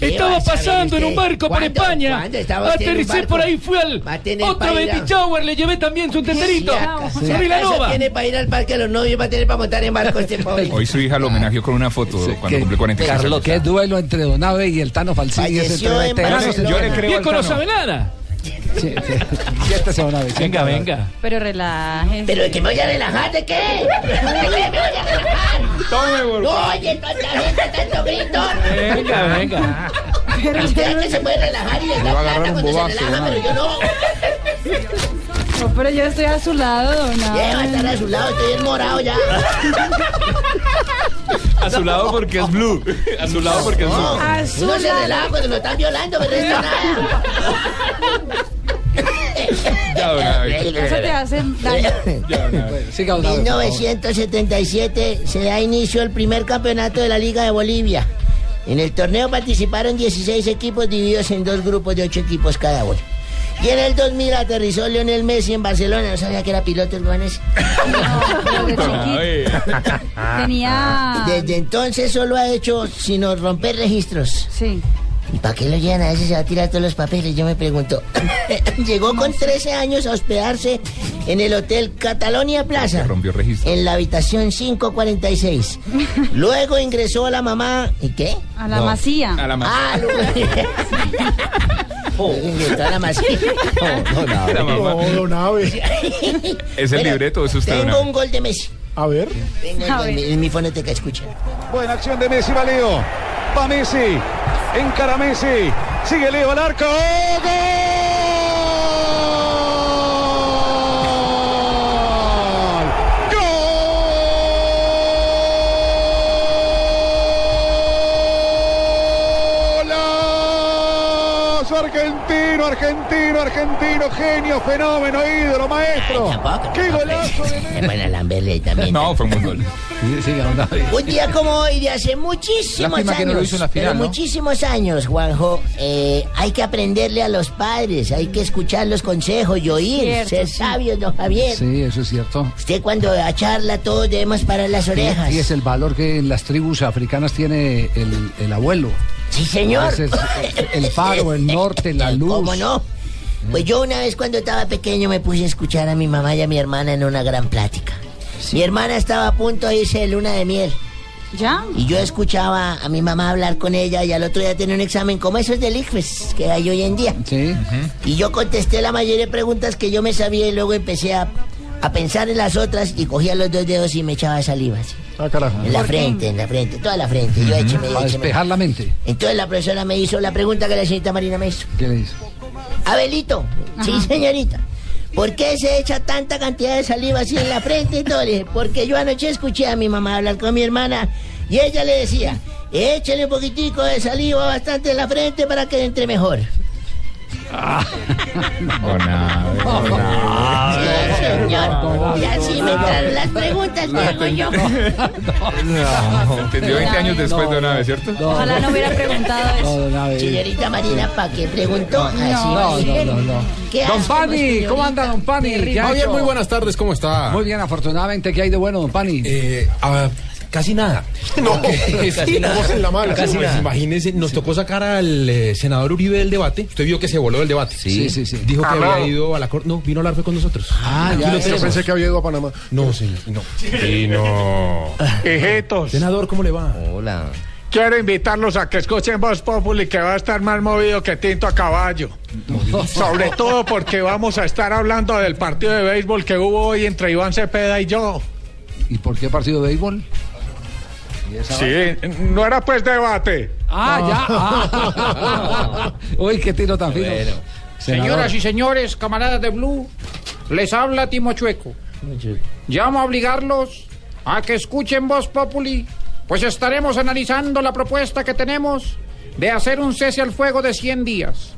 ¿Qué estaba pasando en un barco por. España. ¿Cuándo estaba usted en un Aterricé barco? por ahí, fui al otro Betty Shower, le llevé también su tenderito. Vilanova. tiene para ir al parque a los novios, va a tener para montar en barco este <laughs> pobre. Hoy su hija lo homenajeó con una foto cuando cumple 46 años. Qué duelo entre Don Abe y el Tano. Barcelona. Yo le creo al Viejo no Tano. Sí, sí. <laughs> Siéntese, Abe. Venga, siéntese. venga. Pero relájense. Pero de que me voy a relajar, ¿de qué? <laughs> ¿De qué me voy a relajar? Tome, por No, oye, tanta gente, tanto grito. Venga, venga. Usted que se puede relajar y le da plata cuando se bobazo, relaja, don pero yo no. No, pero yo estoy a su lado, don Lleva a estar a su lado, estoy enmorado ya. A su lado porque es blue. A su lado porque es No, blue. Uno se relaja cuando lo están violando, pero esto nada. <laughs> Ya. <laughs> Eso te hace daño. Ya, don Abe. Siga, Don Abe, por favor. 1977 se da inicio al primer campeonato de la Liga de Bolivia. En el torneo participaron 16 equipos divididos en dos grupos de 8 equipos cada uno. Y en el 2000 aterrizó Lionel Messi en Barcelona. No sabía que era piloto el. Pero de chiquito. Abe. Tenía. Desde entonces solo ha hecho sino romper registros. Sí. ¿Y para qué lo llevan? A veces se va a tirar todos los papeles, yo me pregunto. <coughs> Llegó con 13 años a hospedarse en el Hotel Catalonia Plaza. Rompió registro. En la habitación 546. Luego ingresó a la mamá. ¿Y qué? A la masía. A la más. Ah, <laughs> <laughs> luego. Ingresó a la masía. No, don Abe. <laughs> ¿Es el Pero libreto es usted, Tengo un gol de Messi. A ver. Tengo el A ver. en mi fonoteca, escuchen. Buena acción de Messi, va Leo. Va Messi. Encara Messi. Sigue Leo al arco. Argentino, argentino, argentino, genio, fenómeno, ídolo, maestro. Tampoco, ¡Qué tampoco. golazo de Messi! Me van a lamberle también. No, fue muy gol. Sí, siga, Don Abe. Un día como hoy, de hace muchísimos Lástima años, que no lo hizo en la final, pero ¿no? muchísimos años, Juanjo, eh, hay que aprenderle a los padres, hay que escuchar los consejos y oír, Cierto, ser sí. sabios, don Javier. Sí, eso es cierto. Usted cuando a charla todos debemos parar las orejas. Y es el valor que en las tribus africanas tiene el, el abuelo. Sí, señor. Es el faro, el norte, la <laughs> luz. ¿Cómo no? Pues yo una vez cuando estaba pequeño me puse a escuchar a mi mamá y a mi hermana en una gran plática. Mi hermana estaba a punto de irse de luna de miel. ¿Ya? Y yo escuchaba a mi mamá hablar con ella y al otro día tenía un examen como esos del ICFES que hay hoy en día. Sí. Y yo contesté la mayoría de preguntas que yo me sabía y luego empecé a, a pensar en las otras y cogía los dos dedos y me echaba saliva así. Ah, carajo. En la frente, en la frente, toda la frente. Yo écheme, Para écheme. despejar la mente. Entonces la profesora me hizo la pregunta que la señorita Marina me hizo. ¿Qué le dice? Abelito, sí señorita. ¿Por qué se echa tanta cantidad de saliva así en la frente y todo? Le dije, porque yo anoche escuché a mi mamá hablar con mi hermana y ella le decía, échale un poquitico de saliva bastante en la frente para que entre mejor. Don Abe. Don Abe. Sí, señor. Y así me entraron las preguntas que hago yo. Entendió 20 años después, Don Abe, ¿cierto? Ojalá no hubiera preguntado eso. Señorita Marina, ¿para qué preguntó? Así No, no, no, no. ¿Qué Don Pani. ¿cómo anda, Don Pani? ¿Qué ha Javier, hecho? muy buenas tardes, ¿cómo está? Muy bien, afortunadamente, ¿qué hay de bueno, Don Pani? Eh, Casi nada. <laughs> No, <laughs> casi nada. en la mala. Casi Pues, nada. Imagínese, nos tocó sacar al eh, senador Uribe del debate. Usted vio que se voló del debate. Sí, sí, sí. Dijo que Aló. había ido a la corte. No, vino a hablar fue con nosotros. Ah, ya, lo yo pensé que había ido a Panamá. No, señor. No. Y no. <laughs> Hijitos. Senador, ¿cómo le va? Hola. Quiero invitarlos a que escuchen Voz Populi, que va a estar más movido que tinto a caballo. Sobre todo porque vamos a estar hablando del partido de béisbol que hubo hoy entre Iván Cepeda y yo. ¿Y por qué partido de béisbol? Sí, no era pues debate. Ah, ya. <laughs> Uy, qué tiro tan fino. Senador. Señoras y señores, camaradas de Blue, les habla Timo Chueco. Llamo a obligarlos a que escuchen Voz Populi, pues estaremos analizando la propuesta que tenemos de hacer un cese al fuego de 100 días.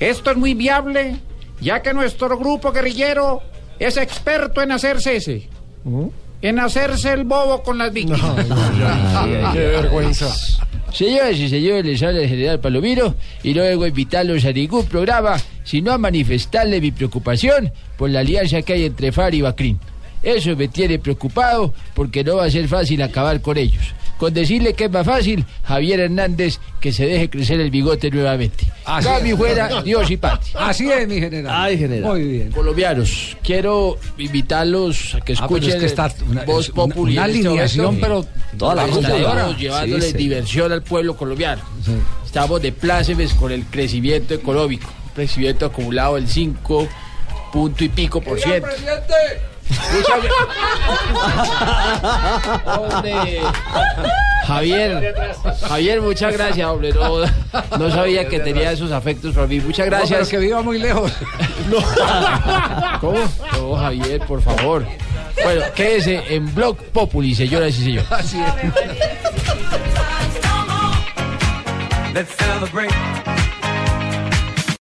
Esto es muy viable, ya que nuestro grupo guerrillero es experto en hacer cese, en hacerse el bobo con las víctimas. Qué vergüenza. Señoras y señores, les habla el general Palomiro y no a invitarlos a ningún programa, sino a manifestarle mi preocupación por la alianza que hay entre FAR y Bacrín. Eso me tiene preocupado porque no va a ser fácil acabar con ellos. Con decirle que es más fácil, Javier Hernández que se deje crecer el bigote nuevamente. Así Cambio es. fuera, Dios y patria. Así es, mi general. Ay, general. Muy bien. Colombianos, quiero invitarlos a que Ah, escuchen es que está una- Voz es una- Populi. una en este alineación, pero toda la Estamos computadora. llevándole Sí, sí. diversión al pueblo colombiano. Estamos de plácemes con el crecimiento económico. Un crecimiento acumulado del 5 punto y pico por ciento. Gra- Hombre. Javier, Javier, muchas gracias, hombre. No, no sabía que tenía esos afectos para mí. Muchas No, pero gracias. que viva muy lejos. ¿Cómo? No, Javier, por favor. Bueno, quédese en Blog Populi, señoras y señores. Así es. Let's celebrate